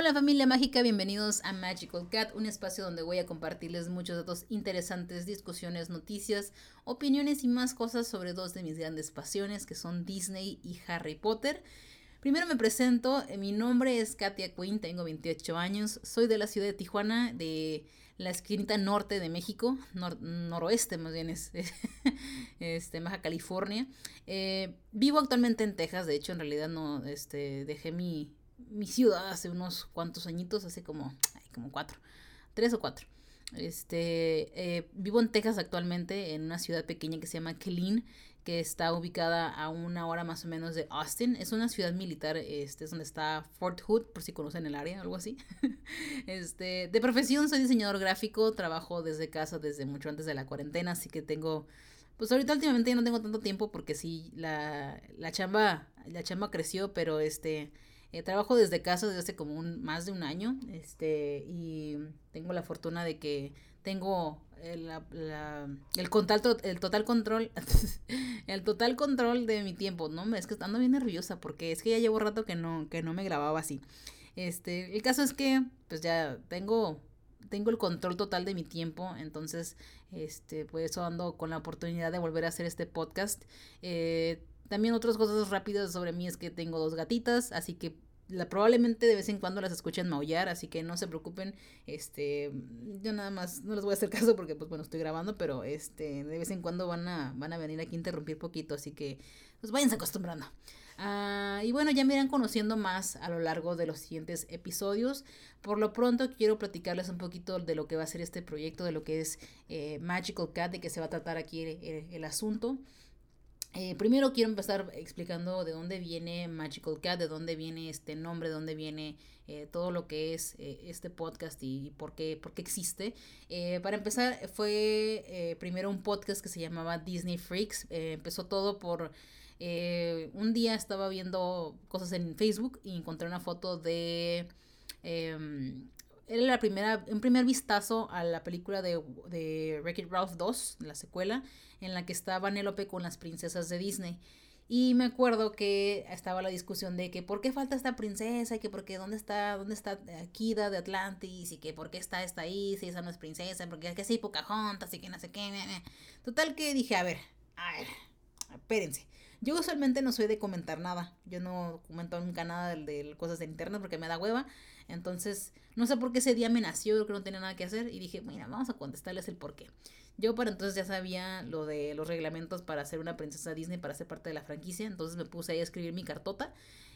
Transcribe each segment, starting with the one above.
Hola familia mágica, bienvenidos a Magical Cat, un espacio donde voy a compartirles muchos datos interesantes, discusiones, noticias, opiniones y más cosas sobre dos de mis grandes pasiones que son Disney y Harry Potter. Primero me presento, eh, mi nombre es Katia Quinn, tengo 28 años, soy de la ciudad de Tijuana, de la esquinita norte de México, noroeste más bien es, este, Baja California. Eh, vivo actualmente en Texas, de hecho en realidad no, este, dejé mi, mi ciudad hace unos cuantos añitos, hace como, como cuatro, tres o cuatro. Este, eh, vivo en Texas actualmente, en una ciudad pequeña que se llama Killeen, que está ubicada a una hora más o menos de Austin. Es una ciudad militar, este es donde está Fort Hood, por si conocen el área, algo así. este, de profesión soy diseñador gráfico, trabajo desde casa desde mucho antes de la cuarentena, así que tengo pues ahorita últimamente ya no tengo tanto tiempo porque sí la, la chamba la chamba creció, pero este eh, trabajo desde casa desde hace como un, más de un año este, y tengo la fortuna de que tengo el, el, el total control el total control de mi tiempo, ¿no? Es que ando bien nerviosa porque es que ya llevo rato que no, que no me grababa así. Este, el caso es que pues ya tengo tengo el control total de mi tiempo, entonces, este, pues eso ando con la oportunidad de volver a hacer este podcast. Eh, también otras cosas rápidas sobre mí es que tengo dos gatitas, así que la, probablemente de vez en cuando las escuchen maullar, así que no se preocupen, este, yo nada más no les voy a hacer caso porque pues bueno, estoy grabando, pero este, de vez en cuando van a, van a venir aquí a interrumpir poquito, así que pues váyanse acostumbrando. Ah, y bueno, ya me irán conociendo más a lo largo de los siguientes episodios. Por lo pronto quiero platicarles un poquito de lo que va a ser este proyecto, de lo que es eh, Magical Cat, de que se va a tratar aquí el asunto. Eh, primero quiero empezar explicando de dónde viene Magical Cat, de dónde viene este nombre, de dónde viene eh, todo lo que es eh, este podcast y por qué, por qué existe. para empezar, fue primero un podcast que se llamaba Disney Freaks. empezó todo por... un día estaba viendo cosas en Facebook y encontré una foto de... Em, era la primera, un primer vistazo a la película de, de Wreck-It Ralph 2, la secuela, en la que está Vanellope con las princesas de Disney. Y me acuerdo que estaba la discusión de que por qué falta esta princesa y que por qué dónde está, dónde está Kida de Atlantis y que por qué está esta ahí si esa no es princesa, porque es que sí Pocahontas y que no sé qué. Total que dije, a ver, a ver, espérense. Yo usualmente no soy de comentar nada. Yo no comento nunca nada de, de cosas de internet porque me da hueva. Entonces, no sé por qué ese día me nació, creo que no tenía nada que hacer y dije, mira, vamos a contestarles el por qué. Yo para entonces ya sabía lo de los reglamentos para ser una princesa Disney, para ser parte de la franquicia, entonces me puse ahí a escribir mi cartota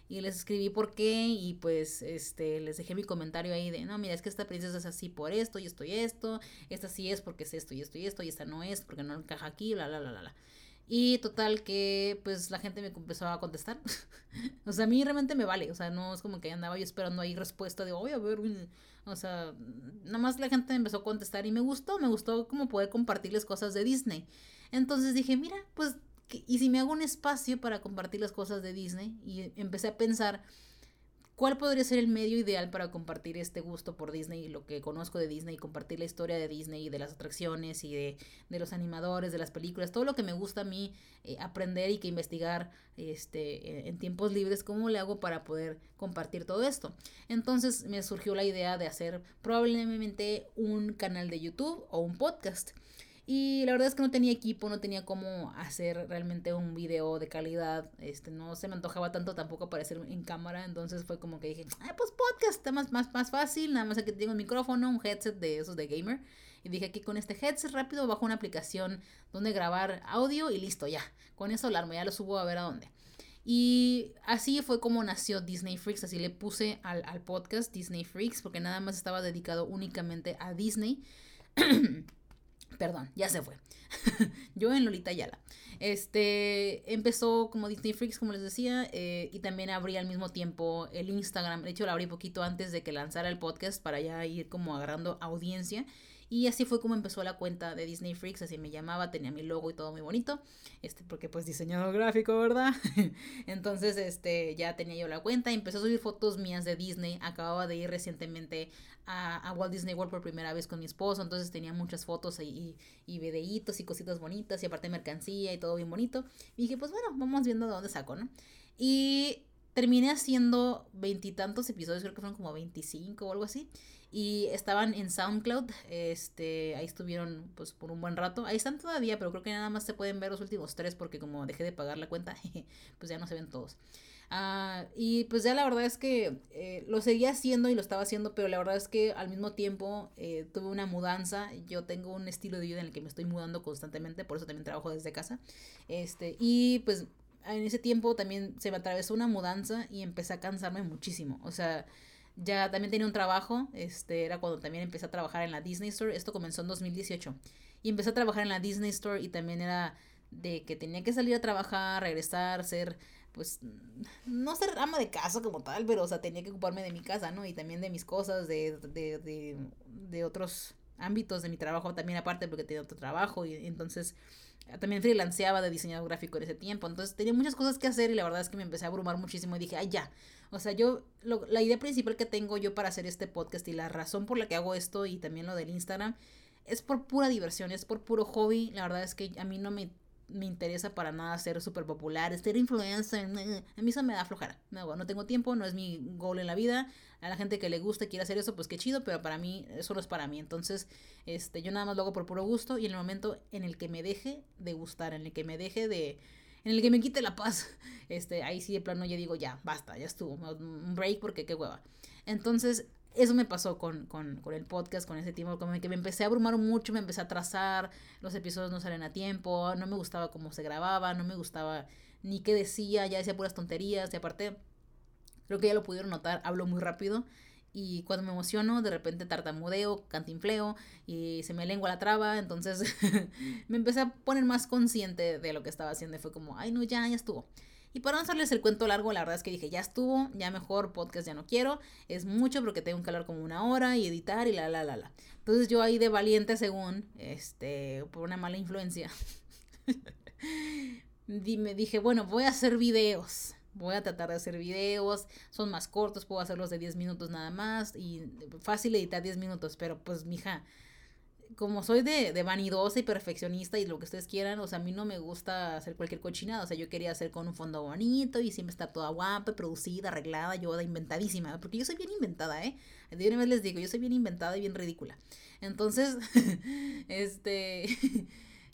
y les escribí por qué y pues este les dejé mi comentario ahí de, no, mira, es que esta princesa es así por esto y esto y esto, esta sí es porque es esto y esto y esto y esta no es porque no encaja aquí, bla, bla, bla, bla. Y total que pues la gente me empezó a contestar. o sea, a mí realmente me vale. O sea, no es como que andaba yo esperando ahí respuesta de, oye, a ver, o sea, nada más la gente empezó a contestar y me gustó, me gustó como poder compartirles cosas de Disney. Entonces dije, mira, pues, ¿y si me hago un espacio para compartir las cosas de Disney? Y empecé a pensar ¿Cuál podría ser el medio ideal para compartir este gusto por Disney y lo que conozco de Disney, y compartir la historia de Disney y de las atracciones y de, los animadores, de las películas, todo lo que me gusta a mí eh, aprender y que investigar este, en tiempos libres, cómo le hago para poder compartir todo esto? Entonces me surgió la idea de hacer probablemente un canal de YouTube o un podcast. Y la verdad es que no tenía equipo, no tenía cómo hacer realmente un video de calidad. Este, no se me antojaba tanto tampoco aparecer en cámara. Entonces fue como que dije, ah, pues podcast está más, más, más fácil. Nada más que tengo un micrófono, un headset de esos de gamer. Y dije aquí con este headset rápido bajo una aplicación donde grabar audio y listo, ya. Con eso alarmo, ya lo subo a ver a dónde. Y así fue como nació Disney Freaks, así le puse al, al podcast Disney Freaks, porque nada más estaba dedicado únicamente a Disney. Perdón, ya se fue. Yo en Lolita Yala. Este empezó como Disney Freaks, como les decía, eh, y también abrí al mismo tiempo el Instagram. De hecho, lo abrí poquito antes de que lanzara el podcast para ya ir como agarrando audiencia. Y así fue como empezó la cuenta de Disney Freaks, así me llamaba, tenía mi logo y todo muy bonito, este, porque pues diseñador gráfico, ¿verdad? Entonces, este, ya tenía yo la cuenta, y empecé a subir fotos mías de Disney, acababa de ir recientemente a, Walt Disney World por primera vez con mi esposo, entonces tenía muchas fotos y, y, videitos y cositas bonitas, y aparte mercancía y todo bien bonito, y dije, pues bueno, vamos viendo de dónde saco, ¿no? Y terminé haciendo veintitantos episodios, creo que fueron como 25 o algo así. Y estaban en SoundCloud, este, ahí estuvieron pues por un buen rato. Ahí están todavía, pero creo que nada más se pueden ver los últimos tres porque como dejé de pagar la cuenta, pues ya no se ven todos. Ah, y pues ya la verdad es que eh, lo seguía haciendo y lo estaba haciendo, pero la verdad es que al mismo tiempo eh, tuve una mudanza. Yo tengo un estilo de vida en el que me estoy mudando constantemente, por eso también trabajo desde casa. Este, y pues en ese tiempo también se me atravesó una mudanza y empecé a cansarme muchísimo. O sea, ya también tenía un trabajo, este era cuando también empecé a trabajar en la Disney Store, esto comenzó en 2018. Y empecé a trabajar en la Disney Store y también era de que tenía que salir a trabajar, regresar, ser pues no ser ama de casa como tal, pero o sea, tenía que ocuparme de mi casa, ¿no? Y también de mis cosas, de, de, de, de otros ámbitos de mi trabajo también aparte porque tenía otro trabajo y entonces también freelanceaba de diseñador gráfico en ese tiempo. Entonces tenía muchas cosas que hacer y la verdad es que me empecé a abrumar muchísimo y dije, ay, ya. O sea, yo, la idea principal que tengo yo para hacer este podcast y la razón por la que hago esto y también lo del Instagram es por pura diversión, es por puro hobby. La verdad es que a mí no me me interesa para nada ser súper popular, ser influencer. A mí eso me da flojera. No, no tengo tiempo, no es mi goal en la vida. A la gente que le guste, quiere hacer eso, pues qué chido, pero para mí, eso no es para mí. Entonces, este, yo nada más lo hago por puro gusto y en el momento en el que me deje de gustar, en el que me deje de... En el que me quite la paz, este, ahí sí de plano ya digo, ya, basta, ya estuvo, un break porque qué hueva. Entonces, eso me pasó con, con, con, el podcast, con ese tiempo, como que me empecé a abrumar mucho, me empecé a trazar, los episodios no salen a tiempo, no me gustaba cómo se grababa, no me gustaba ni qué decía, ya decía puras tonterías y aparte, creo que ya lo pudieron notar, hablo muy rápido y cuando me emociono, de repente tartamudeo, cantinfleo y se me lengua la traba, entonces me empecé a poner más consciente de lo que estaba haciendo y fue como, ay no, ya, ya estuvo. Y para no hacerles el cuento largo, la verdad es que dije, ya estuvo, ya mejor podcast ya no quiero, es mucho porque tengo que hablar como una hora y editar y la, la, la, la. Entonces yo ahí de valiente según, este, por una mala influencia, me dije, bueno, voy a hacer videos. Voy a tratar de hacer videos, son más cortos, puedo hacerlos de 10 minutos nada más y fácil editar 10 minutos, pero pues mija, como soy de, de, vanidosa y perfeccionista y lo que ustedes quieran, o sea, a mí no me gusta hacer cualquier cochinada, o sea, yo quería hacer con un fondo bonito y siempre estar toda guapa, producida, arreglada, yo de inventadísima, porque yo soy bien inventada, ¿eh? De una vez les digo, yo soy bien inventada y bien ridícula. Entonces, este,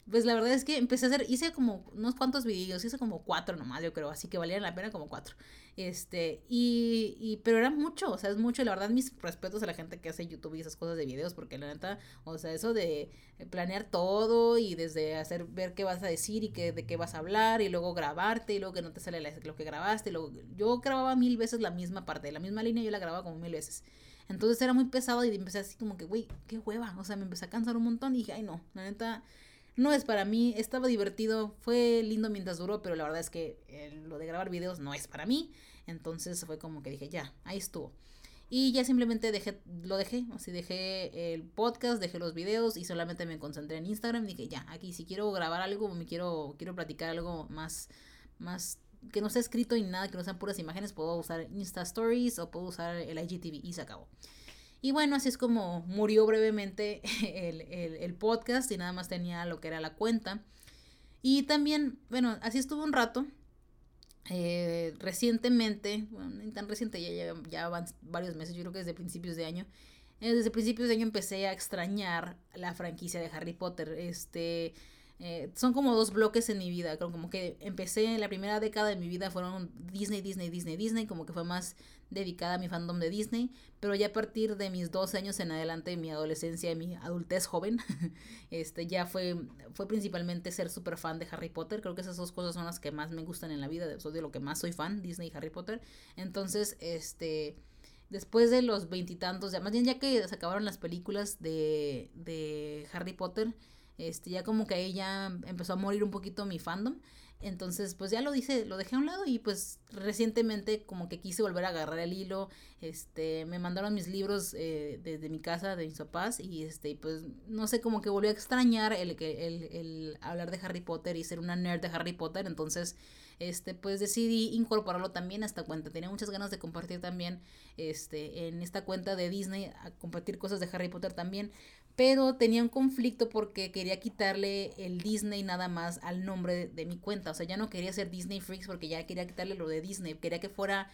pues la verdad es que empecé a hacer, hice como unos cuantos videos, hice como cuatro nomás, yo creo, así que valían la pena como cuatro. Este, y, y, pero era mucho, o sea, es mucho, y la verdad, mis respetos a la gente que hace YouTube y esas cosas de videos, porque la neta, o sea, eso de planear todo y desde hacer, ver qué vas a decir y qué, de qué vas a hablar, y luego grabarte, y luego que no te sale lo que grabaste, y luego, yo grababa mil veces la misma parte, la misma línea yo la grababa como mil veces. Entonces era muy pesado y empecé así como que, güey, qué hueva, o sea, me empecé a cansar un montón y dije, ay no, la neta no es para mí, estaba divertido, fue lindo mientras duró, pero la verdad es que eh, lo de grabar videos no es para mí. Entonces fue como que dije, ya, ahí estuvo. Y ya simplemente dejé, lo dejé, así dejé el podcast, dejé los videos y solamente me concentré en Instagram. Dije, ya, aquí si quiero grabar algo, me quiero, quiero platicar algo más, más que no sea escrito ni nada, que no sean puras imágenes, puedo usar Insta Stories o puedo usar el IGTV y se acabó. Y bueno, así es como murió brevemente el, podcast y nada más tenía lo que era la cuenta. Y también, bueno, así estuvo un rato. Eh, recientemente, bueno, no tan reciente, ya, ya, van varios meses, yo creo que desde principios de año. Eh, desde principios de año empecé a extrañar la franquicia de Harry Potter. Este eh, son como dos bloques en mi vida. Como que empecé en la primera década de mi vida fueron Disney, Disney, Disney, Disney. Como que fue más dedicada a mi fandom de Disney. Pero ya a partir de mis 12 años en adelante, mi adolescencia y mi adultez joven, este ya fue, fue principalmente ser súper fan de Harry Potter. Creo que esas dos cosas son las que más me gustan en la vida. Soy de lo que más soy fan, Disney y Harry Potter. Entonces, este después de los veintitantos, ya más bien ya que se acabaron las películas de, de Harry Potter, este, ya como que ahí ya empezó a morir un poquito mi fandom. Entonces, pues ya lo dice, lo dejé a un lado y pues recientemente como que quise volver a agarrar el hilo. Este, me mandaron mis libros eh, desde mi casa, de mis papás, y este, pues no sé, como que volví a extrañar el, el, el hablar de Harry Potter y ser una nerd de Harry Potter. Entonces, este, pues decidí incorporarlo también a esta cuenta. Tenía muchas ganas de compartir también, este, en esta cuenta de Disney, a compartir cosas de Harry Potter también pero tenía un conflicto porque quería quitarle el Disney nada más al nombre de, mi cuenta o sea, ya no quería ser Disney Freaks porque ya quería quitarle lo de Disney, quería que fuera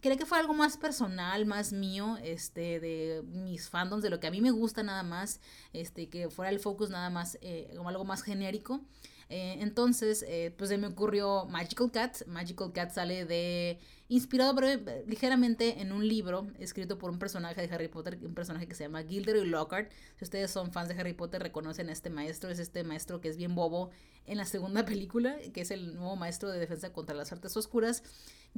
quería que fuera algo más personal, más mío, este, de mis fandoms, de lo que a mí me gusta nada más, este, que fuera el focus nada más, eh, como algo más genérico. Eh, entonces, eh, pues se me ocurrió Magical Cat. Magical Cat sale de. Inspirado breve, ligeramente en un libro escrito por un personaje de Harry Potter, un personaje que se llama Gilderoy Lockhart. Si ustedes son fans de Harry Potter, reconocen a este maestro. Es este maestro que es bien bobo en la segunda película, que es el nuevo maestro de defensa contra las artes oscuras.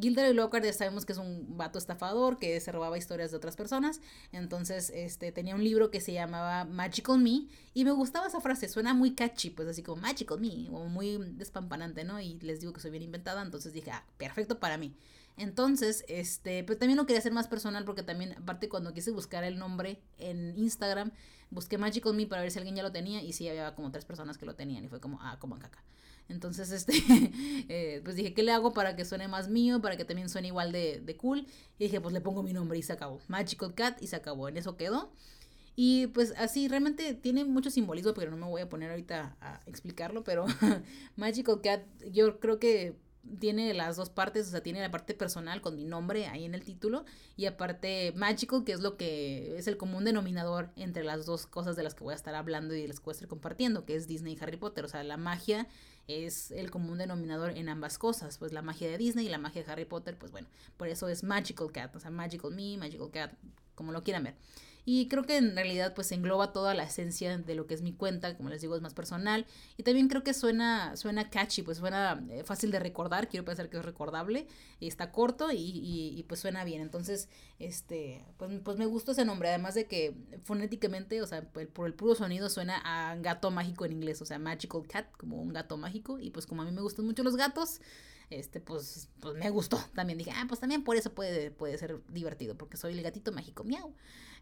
Gilderoy Lockhart ya sabemos que es un vato estafador que se robaba historias de otras personas. Entonces, este, tenía un libro que se llamaba Magical Me y me gustaba esa frase, suena muy catchy, pues así como Magical Me, o muy despampanante, ¿no? Y les digo que soy bien inventada, entonces dije, ah, perfecto para mí. Entonces, este, pero también lo quería hacer más personal porque también, aparte cuando quise buscar el nombre en Instagram, busqué Magical Me para ver si alguien ya lo tenía y sí, había como tres personas que lo tenían y fue como, ah, como caca. Entonces, este, eh, pues dije, ¿qué le hago para que suene más mío, para que también suene igual de, de cool? Y dije, pues le pongo mi nombre y se acabó. Magical Cat y se acabó. En eso quedó. Y pues así, realmente tiene mucho simbolismo, pero no me voy a poner ahorita a explicarlo, pero Magical Cat, yo creo que tiene las dos partes, o sea, tiene la parte personal con mi nombre ahí en el título y aparte Magical, que es lo que es el común denominador entre las dos cosas de las que voy a estar hablando y de las que voy a estar compartiendo, que es Disney y Harry Potter, o sea, la magia es el común denominador en ambas cosas, pues la magia de Disney y la magia de Harry Potter, pues bueno, por eso es Magical Cat, o sea, Magical Me, Magical Cat, como lo quieran ver. Y creo que en realidad pues engloba toda la esencia de lo que es mi cuenta, como les digo, es más personal. Y también creo que suena, suena catchy, pues suena eh, fácil de recordar, quiero pensar que es recordable, y está corto y, y, pues suena bien. Entonces, este, pues, pues me gustó ese nombre, además de que fonéticamente, o sea, por el puro sonido suena a gato mágico en inglés, o sea, magical cat, como un gato mágico. Y pues como a mí me gustan mucho los gatos, este, pues, pues me gustó. También dije, ah, pues también por eso puede, puede ser divertido, porque soy el gatito mágico, miau.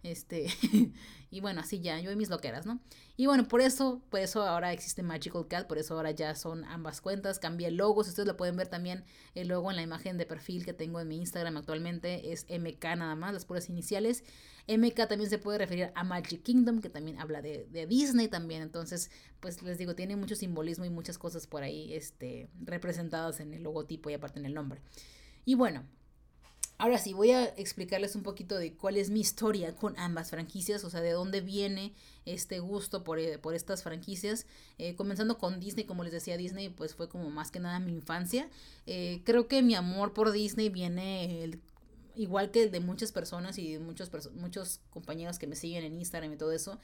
Este, y bueno, así ya, yo y mis loqueras, ¿no? Y bueno, por eso, por eso ahora existe Magical Cat, por eso ahora ya son ambas cuentas. Cambié el logo, si ustedes lo pueden ver también, el logo en la imagen de perfil que tengo en mi Instagram actualmente es MK nada más, las puras iniciales. MK también se puede referir a Magic Kingdom, que también habla de, de Disney también. Entonces, pues les digo, tiene mucho simbolismo y muchas cosas por ahí este, representadas en el logotipo y aparte en el nombre. Y bueno, Ahora sí, voy a explicarles un poquito de cuál es mi historia con ambas franquicias, o sea, de dónde viene este gusto por, eh, estas franquicias. Eh, comenzando con Disney, como les decía, Disney pues fue como más que nada mi infancia. Eh, creo que mi amor por Disney viene igual que el de muchas personas y de muchos, muchos compañeros que me siguen en Instagram y todo eso,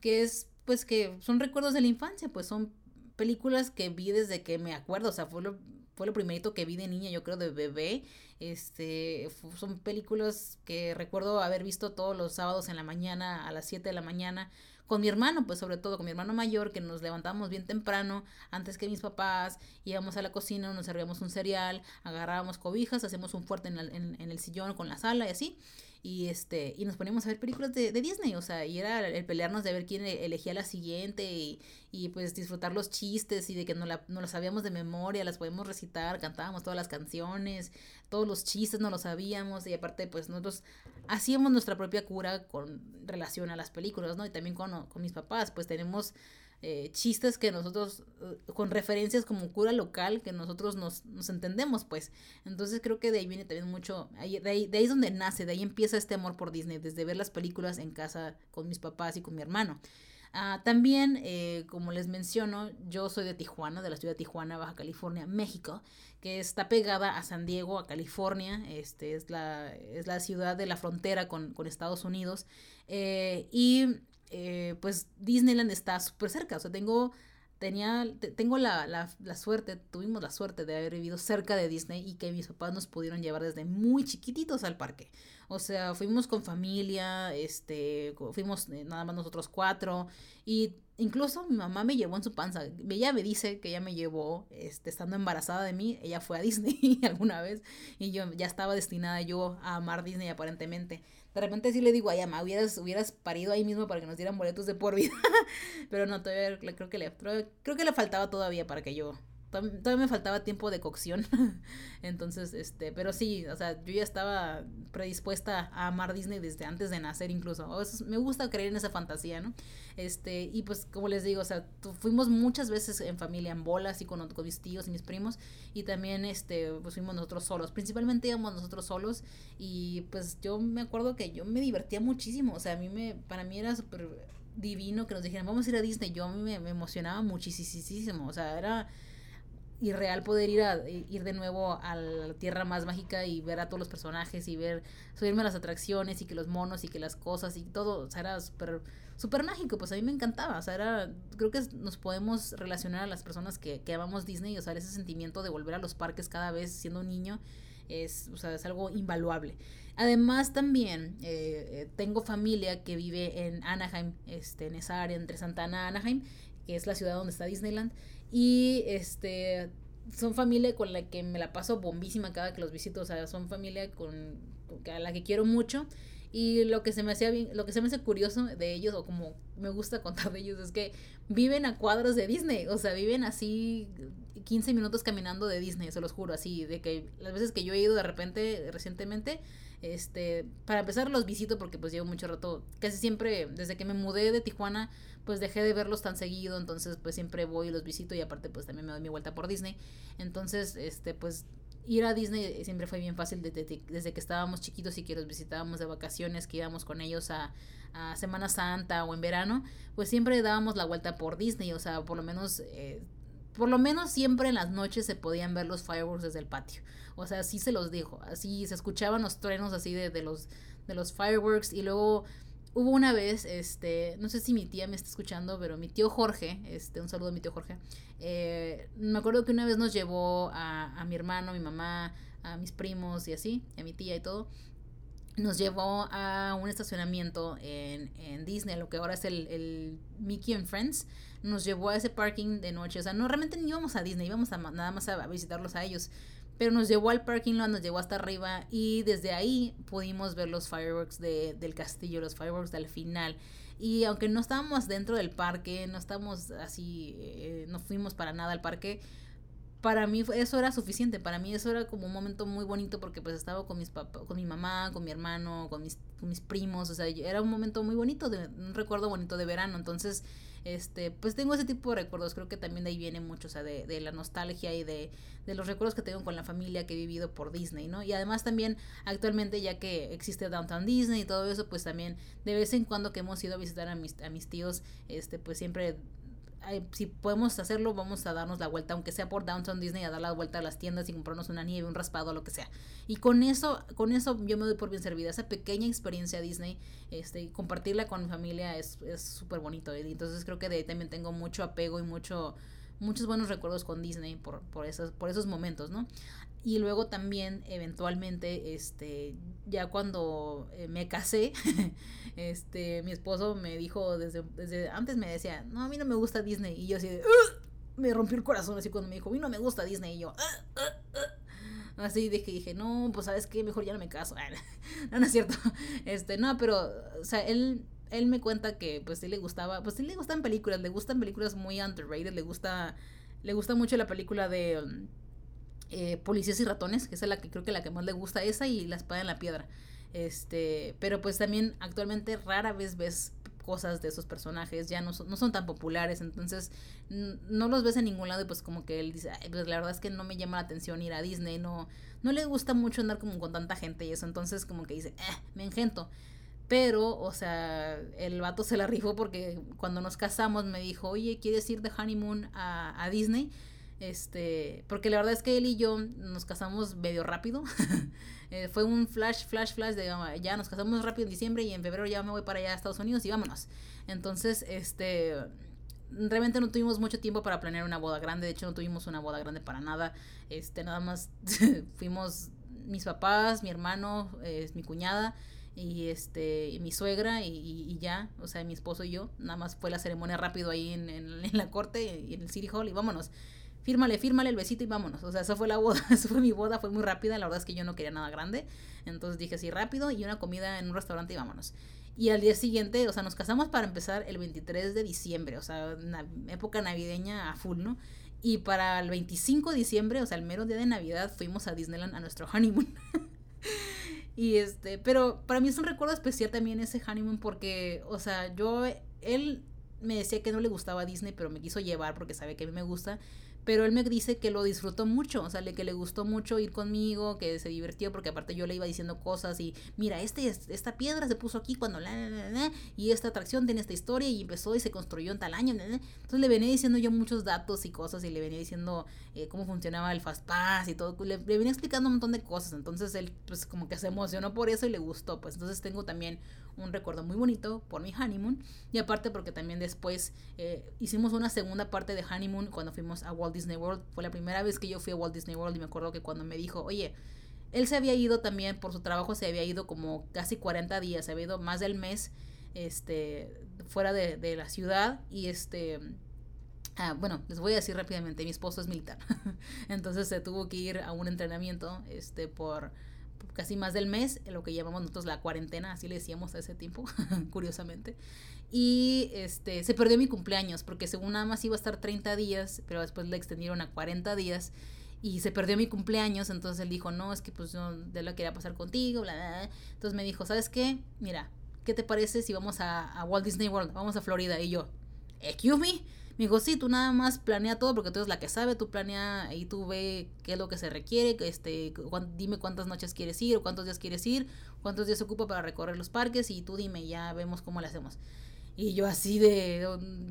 que es pues que son recuerdos de la infancia, pues son películas que vi desde que me acuerdo, o sea, fue lo, fue lo primerito que vi de niña, yo creo, de bebé. Este, son películas que recuerdo haber visto todos los sábados en la mañana, a las 7 de la mañana, con mi hermano, pues sobre todo con mi hermano mayor, que nos levantábamos bien temprano, antes que mis papás, íbamos a la cocina, nos servíamos un cereal, agarrábamos cobijas, hacemos un fuerte en, en el sillón con la sala y así y este y nos poníamos a ver películas de, Disney, o sea, y era el pelearnos de ver quién e, elegía la siguiente y, y pues disfrutar los chistes y de que no, la, no lo sabíamos de memoria, las podíamos recitar, cantábamos todas las canciones, todos los chistes no los sabíamos y aparte pues nosotros hacíamos nuestra propia cura con relación a las películas, ¿no? Y también con, con mis papás, pues tenemos eh, chistes que nosotros, eh, con referencias como cura local, que nosotros nos, nos, entendemos, pues. Entonces creo que de ahí viene también mucho, de ahí, de ahí es donde nace, de ahí empieza este amor por Disney, desde ver las películas en casa con mis papás y con mi hermano. Ah, también, eh, como les menciono, yo soy de Tijuana, de la ciudad de Tijuana, Baja California, México, que está pegada a San Diego, a California. Este es la, es la ciudad de la frontera con, con Estados Unidos. y eh, pues Disneyland está súper cerca. O sea, tengo, tenía, tengo la, la, la, suerte, tuvimos la suerte de haber vivido cerca de Disney y que mis papás nos pudieron llevar desde muy chiquititos al parque. O sea, fuimos con familia, este, fuimos eh, nada más nosotros cuatro y incluso mi mamá me llevó en su panza. Ella me dice que ella me llevó, este, estando embarazada de mí, ella fue a Disney alguna vez y yo ya estaba destinada yo a amar Disney aparentemente. De repente sí le digo, ay, mamá, hubieras, hubieras parido ahí mismo para que nos dieran boletos de por vida. Pero no, todavía creo que le, creo que le faltaba todavía para que yo todavía me faltaba tiempo de cocción. Entonces, este, pero sí, o sea, yo ya estaba predispuesta a amar Disney desde antes de nacer incluso. me gusta creer en esa fantasía, ¿no? Este, y pues como les digo, o sea, fuimos muchas veces en familia en bolas y con, con mis tíos y mis primos y también este, pues fuimos nosotros solos. Principalmente íbamos nosotros solos y pues yo me acuerdo que yo me divertía muchísimo, o sea, a mí me para mí era súper divino que nos dijeran, vamos a ir a Disney. Yo a mí me, me emocionaba muchísimo, o sea, era irreal poder ir a ir de nuevo a la tierra más mágica y ver a todos los personajes y ver subirme a las atracciones y que los monos y que las cosas y todo, o sea, era súper súper mágico, pues a mí me encantaba, o sea, era creo que nos podemos relacionar a las personas que, que amamos Disney, o sea, ese sentimiento de volver a los parques cada vez siendo un niño es, o sea, es algo invaluable. Además también eh, eh, tengo familia que vive en Anaheim, este, en esa área entre Santana y Anaheim, que es la ciudad donde está Disneyland. Y este son familia con la que me la paso bombísima cada que los visito. O sea, son familia con, a la que quiero mucho. Y lo que se me hacía bien, lo que se me hace curioso de ellos, o como me gusta contar de ellos, es que viven a cuadros de Disney. O sea, viven así 15 minutos caminando de Disney, se los juro, así, de que las veces que yo he ido de repente, recientemente, este, para empezar los visito porque pues llevo mucho rato, casi siempre, desde que me mudé de Tijuana, pues dejé de verlos tan seguido, entonces pues siempre voy y los visito y aparte pues también me doy mi vuelta por Disney. Entonces, este, pues ir a Disney siempre fue bien fácil desde, desde que estábamos chiquitos y que los visitábamos de vacaciones, que íbamos con ellos a, a, Semana Santa o en verano, pues siempre dábamos la vuelta por Disney, o sea, por lo menos, eh, por lo menos siempre en las noches se podían ver los fireworks desde el patio. O sea, así se los dijo, así se escuchaban los truenos así de, de los, de los fireworks y luego Hubo una vez, este, no sé si mi tía me está escuchando, pero mi tío Jorge, este, un saludo a mi tío Jorge, eh, me acuerdo que una vez nos llevó a, a mi hermano, mi mamá, a mis primos y así, a mi tía y todo, nos llevó a un estacionamiento en, en Disney, lo que ahora es el, el, Mickey and Friends. Nos llevó a ese parking de noche. O sea, no realmente ni íbamos a Disney, íbamos a, nada más a visitarlos a ellos. Pero nos llevó al parking lot, nos llevó hasta arriba y desde ahí pudimos ver los fireworks de, del castillo, los fireworks del final. Y aunque no estábamos dentro del parque, no estamos así, eh, no fuimos para nada al parque, para mí eso era suficiente, para mí eso era como un momento muy bonito porque pues estaba con mis papás, con mi mamá, con mi hermano, con mis, con mis primos, o sea, era un momento muy bonito, de, un recuerdo bonito de verano, entonces este, pues tengo ese tipo de recuerdos, creo que también de ahí viene mucho, o sea, de, de la nostalgia y de, de, los recuerdos que tengo con la familia que he vivido por Disney, ¿no? Y además también actualmente ya que existe Downtown Disney y todo eso, pues también de vez en cuando que hemos ido a visitar a mis, a mis tíos, este, pues siempre si podemos hacerlo, vamos a darnos la vuelta, aunque sea por Downtown Disney, a dar la vuelta a las tiendas y comprarnos una nieve, un raspado, lo que sea. Y con eso, con eso yo me doy por bien servida. Esa pequeña experiencia Disney, este, compartirla con mi familia es súper bonito. Y entonces creo que de ahí también tengo mucho apego y mucho muchos buenos recuerdos con Disney por, por, esos, por esos momentos, ¿no? Y luego también, eventualmente, este, ya cuando eh, me casé, este, mi esposo me dijo desde, desde antes me decía, no, a mí no me gusta Disney. Y yo así de, me rompió el corazón así cuando me dijo, a mí no me gusta Disney. Y yo, así de que dije, no, pues sabes qué, mejor ya no me caso. no, no es cierto. Este, no, pero, o sea, él él me cuenta que pues sí le gustaba, pues sí le gustan películas, le gustan películas muy underrated, le gusta, le gusta mucho la película de eh, Policías y Ratones, que es la que creo que la que más le gusta, esa y La Espada en la Piedra. Este, pero pues también actualmente rara vez ves cosas de esos personajes, ya no son, no son tan populares, entonces no los ves en ningún lado y pues como que él dice, pues la verdad es que no me llama la atención ir a Disney, no, no le gusta mucho andar como con tanta gente y eso, entonces como que dice, eh, me engento. Pero, o sea, el vato se la rifó porque cuando nos casamos me dijo, oye, ¿quieres ir de honeymoon a, a Disney? Este, porque la verdad es que él y yo nos casamos medio rápido. Eh, fue un flash, flash, flash de ya nos casamos rápido en diciembre y en febrero ya me voy para allá a Estados Unidos y vámonos. Entonces, este, realmente no tuvimos mucho tiempo para planear una boda grande. De hecho, no tuvimos una boda grande para nada. Este, nada más fuimos mis papás, mi hermano, es mi cuñada y este mi suegra y, ya, o sea, mi esposo y yo, nada más fue la ceremonia rápido ahí en, en, la corte y en el City Hall y vámonos. Fírmale, fírmale el besito y vámonos. O sea, esa fue la boda, esa fue mi boda, fue muy rápida, la verdad es que yo no quería nada grande. Entonces dije así rápido y una comida en un restaurante y vámonos. Y al día siguiente, o sea, nos casamos para empezar el 23 de diciembre, o sea, una época navideña a full, ¿no? Y para el 25 de diciembre, o sea, el mero día de Navidad, fuimos a Disneyland a nuestro honeymoon. y este, pero para mí es un recuerdo especial también ese honeymoon porque, o sea, yo, él me decía que no le gustaba Disney, pero me quiso llevar porque sabe que a mí me gusta. Pero él me dice que lo disfrutó mucho, o sea, que le gustó mucho ir conmigo, que se divirtió, porque aparte yo le iba diciendo cosas y, mira, este, esta piedra se puso aquí cuando la, y esta atracción tiene esta historia y empezó y se construyó en tal año. Entonces le venía diciendo yo muchos datos y cosas y le venía diciendo eh, cómo funcionaba el Fast Pass y todo. Le, venía explicando un montón de cosas. Entonces él, pues, como que se emocionó por eso y le gustó. Pues entonces tengo también un recuerdo muy bonito por mi honeymoon. Y aparte porque también después eh, hicimos una segunda parte de honeymoon cuando fuimos a Walt Disney World. Fue la primera vez que yo fui a Walt Disney World y me acuerdo que cuando me dijo, oye, él se había ido también por su trabajo, se había ido como casi 40 días, se había ido más del mes este, fuera de, de la ciudad y este... Ah, bueno, les voy a decir rápidamente, mi esposo es militar, entonces se tuvo que ir a un entrenamiento este, por casi más del mes, lo que llamamos nosotros la cuarentena, así le decíamos a ese tiempo, curiosamente. Y este, se perdió mi cumpleaños, porque según nada más iba a estar 30 días, pero después le extendieron a 40 días y se perdió mi cumpleaños, entonces él dijo, no, es que pues yo de lo quería pasar contigo, bla, bla, bla. Entonces me dijo, ¿sabes qué? Mira, ¿qué te parece si vamos a, a Walt Disney World? Vamos a Florida. Y yo, excuse me. Me dijo, sí, tú nada más planea todo porque tú eres la que sabe, tú planea y tú ve qué es lo que se requiere, este, dime cuántas noches quieres ir o cuántos días quieres ir, cuántos días se ocupa para recorrer los parques y tú dime, ya vemos cómo le hacemos. Y yo así de,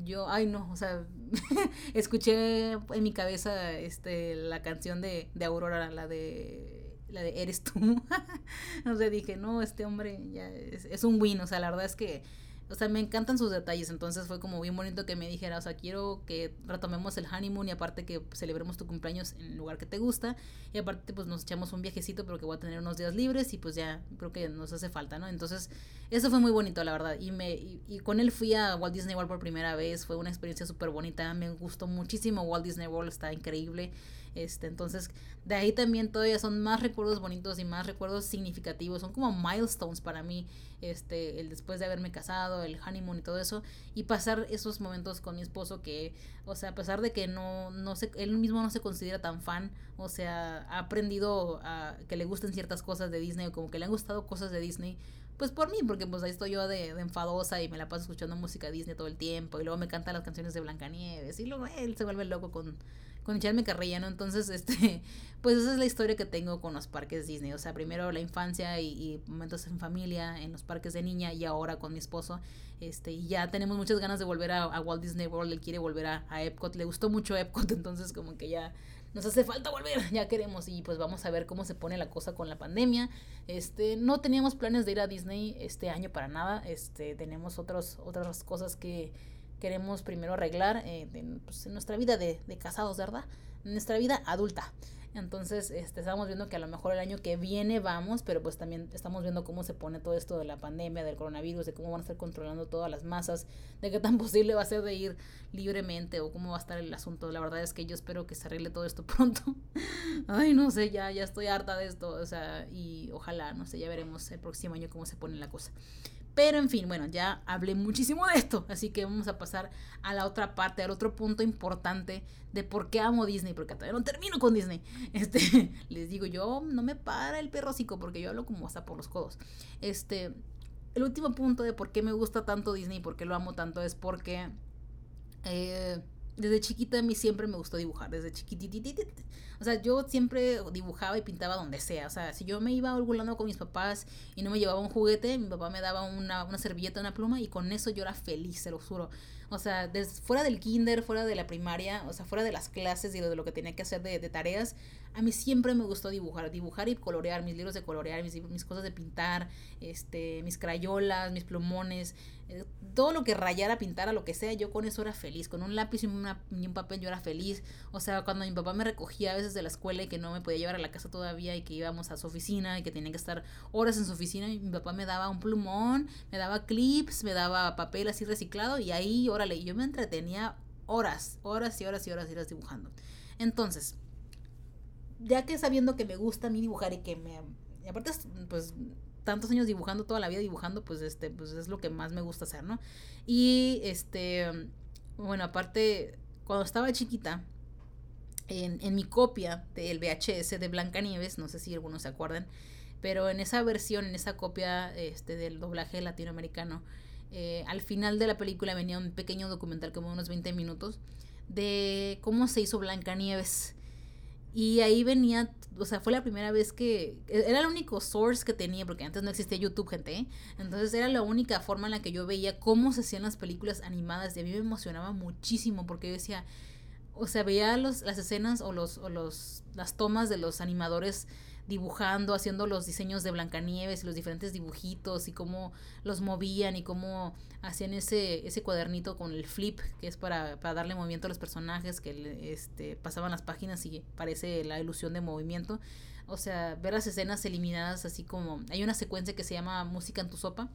yo, ay no, o sea, escuché en mi cabeza este, la canción de, de Aurora, la de, la de Eres tú. o sea, dije, no, este hombre ya es, es un win, o sea, la verdad es que o sea, me encantan sus detalles, entonces fue como bien bonito que me dijera, o sea, quiero que retomemos el honeymoon y aparte que celebremos tu cumpleaños en el lugar que te gusta y aparte pues nos echamos un viajecito porque voy a tener unos días libres y pues ya creo que nos hace falta, ¿no? Entonces, eso fue muy bonito, la verdad, y me y, con él fui a Walt Disney World por primera vez, fue una experiencia súper bonita, me gustó muchísimo Walt Disney World, está increíble. Este, entonces, de ahí también todavía son más recuerdos bonitos y más recuerdos significativos. Son como milestones para mí, este, el después de haberme casado, el honeymoon y todo eso. Y pasar esos momentos con mi esposo que, o sea, a pesar de que no, no se, él mismo no se considera tan fan, o sea, ha aprendido a que le gusten ciertas cosas de Disney o como que le han gustado cosas de Disney pues por mí, porque pues ahí estoy yo de, de, enfadosa y me la paso escuchando música Disney todo el tiempo y luego me cantan las canciones de Blancanieves y luego él se vuelve loco con, con echarme. Entonces, este, pues esa es la historia que tengo con los parques Disney. O sea, primero la infancia y, y, momentos en familia, en los parques de niña y ahora con mi esposo. Este, y ya tenemos muchas ganas de volver a, a Walt Disney World. Él quiere volver a, a, Epcot. Le gustó mucho Epcot, entonces como que ya nos hace falta volver, ya queremos. Y pues vamos a ver cómo se pone la cosa con la pandemia. Este, no teníamos planes de ir a Disney este año para nada. Este, tenemos otros, otras cosas que queremos primero arreglar eh, en, pues, en, nuestra vida de, de, casados, ¿verdad? En nuestra vida adulta. Entonces, este, estamos viendo que a lo mejor el año que viene vamos, pero pues también estamos viendo cómo se pone todo esto de la pandemia, del coronavirus, de cómo van a estar controlando todas las masas, de qué tan posible va a ser de ir libremente o cómo va a estar el asunto. La verdad es que yo espero que se arregle todo esto pronto. Ay, no sé, ya, ya estoy harta de esto, o sea, y ojalá, no sé, ya veremos el próximo año cómo se pone la cosa. Pero en fin, bueno, ya hablé muchísimo de esto, así que vamos a pasar a la otra parte, al otro punto importante de por qué amo Disney, porque todavía no termino con Disney. Este, les digo, yo no me para el perrocico porque yo hablo como hasta por los codos. Este, el último punto de por qué me gusta tanto Disney, por qué lo amo tanto es porque eh, desde chiquita a mí siempre me gustó dibujar, desde chiquitititita. O sea, yo siempre dibujaba y pintaba donde sea. O sea, si yo me iba volando con mis papás y no me llevaba un juguete, mi papá me daba una, una servilleta, una pluma y con eso yo era feliz, se lo juro. O sea, des, fuera del kinder, fuera de la primaria, o sea, fuera de las clases y de lo que tenía que hacer de, de tareas, a mí siempre me gustó dibujar, dibujar y colorear, mis libros de colorear, mis, mis cosas de pintar, este, mis crayolas, mis plumones, todo lo que rayara, pintara, lo que sea, yo con eso era feliz, con un lápiz y, una, un papel yo era feliz. O sea, cuando mi papá me recogía a veces de la escuela y que no me podía llevar a la casa todavía y que íbamos a su oficina y que tenía que estar horas en su oficina, y mi papá me daba un plumón, me daba clips, me daba papel así reciclado y ahí, órale, yo me entretenía horas, horas y horas y horas y horas dibujando. Entonces, ya que sabiendo que me gusta a mí dibujar y que me... Y aparte, pues tantos años dibujando, toda la vida dibujando, pues este, pues es lo que más me gusta hacer, ¿no? Y este, bueno, aparte, cuando estaba chiquita, en, en mi copia del VHS de Blancanieves, no sé si algunos se acuerdan, pero en esa versión, en esa copia este, del doblaje latinoamericano, eh, al final de la película venía un pequeño documental como unos 20 minutos de cómo se hizo Blancanieves. Y ahí venía, o sea, fue la primera vez que era el único source que tenía, porque antes no existía YouTube, gente. Entonces era la única forma en la que yo veía cómo se hacían las películas animadas y a mí me emocionaba muchísimo porque yo decía, o sea, veía los, las escenas o, los, o los, las tomas de los animadores dibujando, haciendo los diseños de Blancanieves y los diferentes dibujitos y cómo los movían y cómo hacían ese, ese cuadernito con el flip, que es para, para darle movimiento a los personajes, que este, pasaban las páginas y parece la ilusión de movimiento. O sea, ver las escenas eliminadas así como... Hay una secuencia que se llama Música en tu sopa,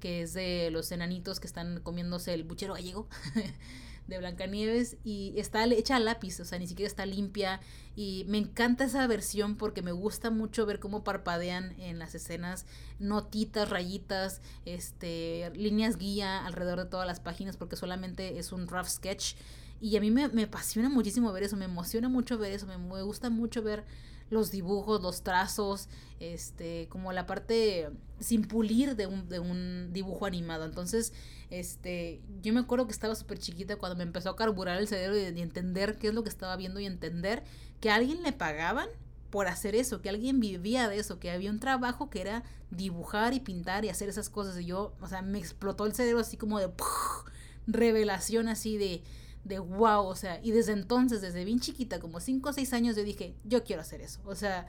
que es de los enanitos que están comiéndose el buchero gallego. de Blancanieves y está hecha a lápiz, o sea, ni siquiera está limpia. Y me encanta esa versión porque me gusta mucho ver cómo parpadean en las escenas notitas, rayitas, este, líneas guía alrededor de todas las páginas porque solamente es un rough sketch. Y a mí me, me apasiona muchísimo ver eso, me emociona mucho ver eso, me, me gusta mucho ver los dibujos, los trazos, este, como la parte sin pulir de un, de un dibujo animado. Entonces, este, yo me acuerdo que estaba súper chiquita cuando me empezó a carburar el cerebro y, entender qué es lo que estaba viendo y entender que a alguien le pagaban por hacer eso, que alguien vivía de eso, que había un trabajo que era dibujar y pintar y hacer esas cosas. Y yo, o sea, me explotó el cerebro así como de revelación así de, de wow, o sea, y desde entonces, desde bien chiquita, como 5 o 6 años, yo dije, yo quiero hacer eso. O sea,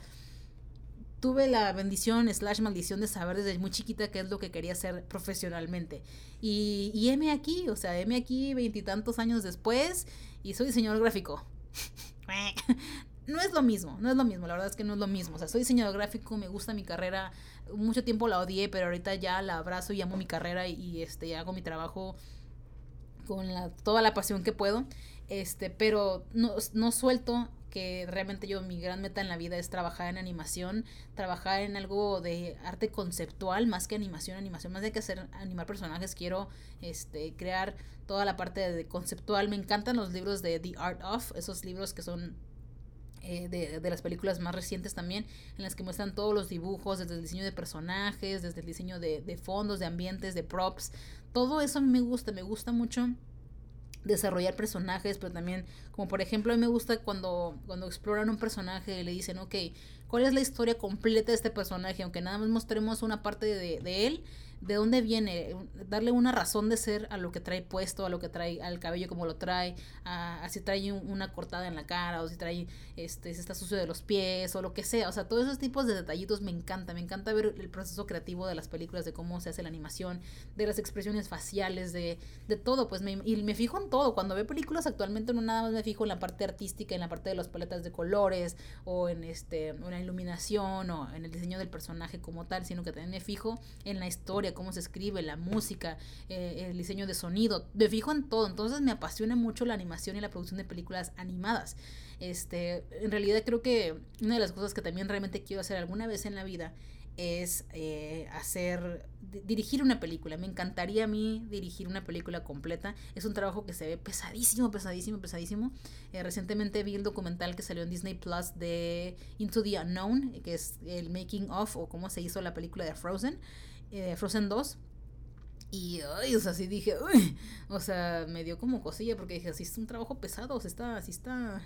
tuve la bendición slash maldición de saber desde muy chiquita qué es lo que quería hacer profesionalmente. Y, y aquí, o sea, heme aquí veintitantos años después y soy diseñador gráfico. no es lo mismo, no es lo mismo, la verdad es que no es lo mismo. O sea, soy diseñador gráfico, me gusta mi carrera, mucho tiempo la odié, pero ahorita ya la abrazo y amo mi carrera y, este, hago mi trabajo con la, toda la pasión que puedo. Este, pero no, no suelto que realmente yo mi gran meta en la vida es trabajar en animación, trabajar en algo de arte conceptual más que animación, animación más de que hacer animar personajes, quiero este crear toda la parte de conceptual. Me encantan los libros de The Art of, esos libros que son eh, de, de, las películas más recientes también, en las que muestran todos los dibujos, desde el diseño de personajes, desde el diseño de, de fondos, de ambientes, de props. Todo eso a mí me gusta, me gusta mucho desarrollar personajes, pero también, como por ejemplo, a mí me gusta cuando, cuando exploran un personaje y le dicen, ok, ¿cuál es la historia completa de este personaje? Aunque nada más mostremos una parte de, de él, de dónde viene, darle una razón de ser a lo que trae puesto, a lo que trae, al cabello como lo trae, a, si trae una cortada en la cara, o si trae, este, si está sucio de los pies, o lo que sea. O sea, todos esos tipos de detallitos me encanta. Me encanta ver el proceso creativo de las películas, de cómo se hace la animación, de las expresiones faciales, de, de todo. Pues me, y me fijo en todo. Cuando veo películas actualmente no nada más me fijo en la parte artística, en la parte de las paletas de colores, o en este, la iluminación, o en el diseño del personaje como tal, sino que también me fijo en la historia cómo se escribe, la música, eh, el diseño de sonido. Me fijo en todo. Entonces me apasiona mucho la animación y la producción de películas animadas. Este, en realidad creo que una de las cosas que también realmente quiero hacer alguna vez en la vida es eh, hacer, dirigir una película. Me encantaría a mí dirigir una película completa. Es un trabajo que se ve pesadísimo, pesadísimo, pesadísimo. Eh, recientemente vi el documental que salió en Disney Plus de Into the Unknown, que es el making of o cómo se hizo la película de Frozen eh, Frozen 2. Y, ay, o sea, sí dije, o sea, me dio como cosilla porque dije, así es un trabajo pesado, o sea, está, así está,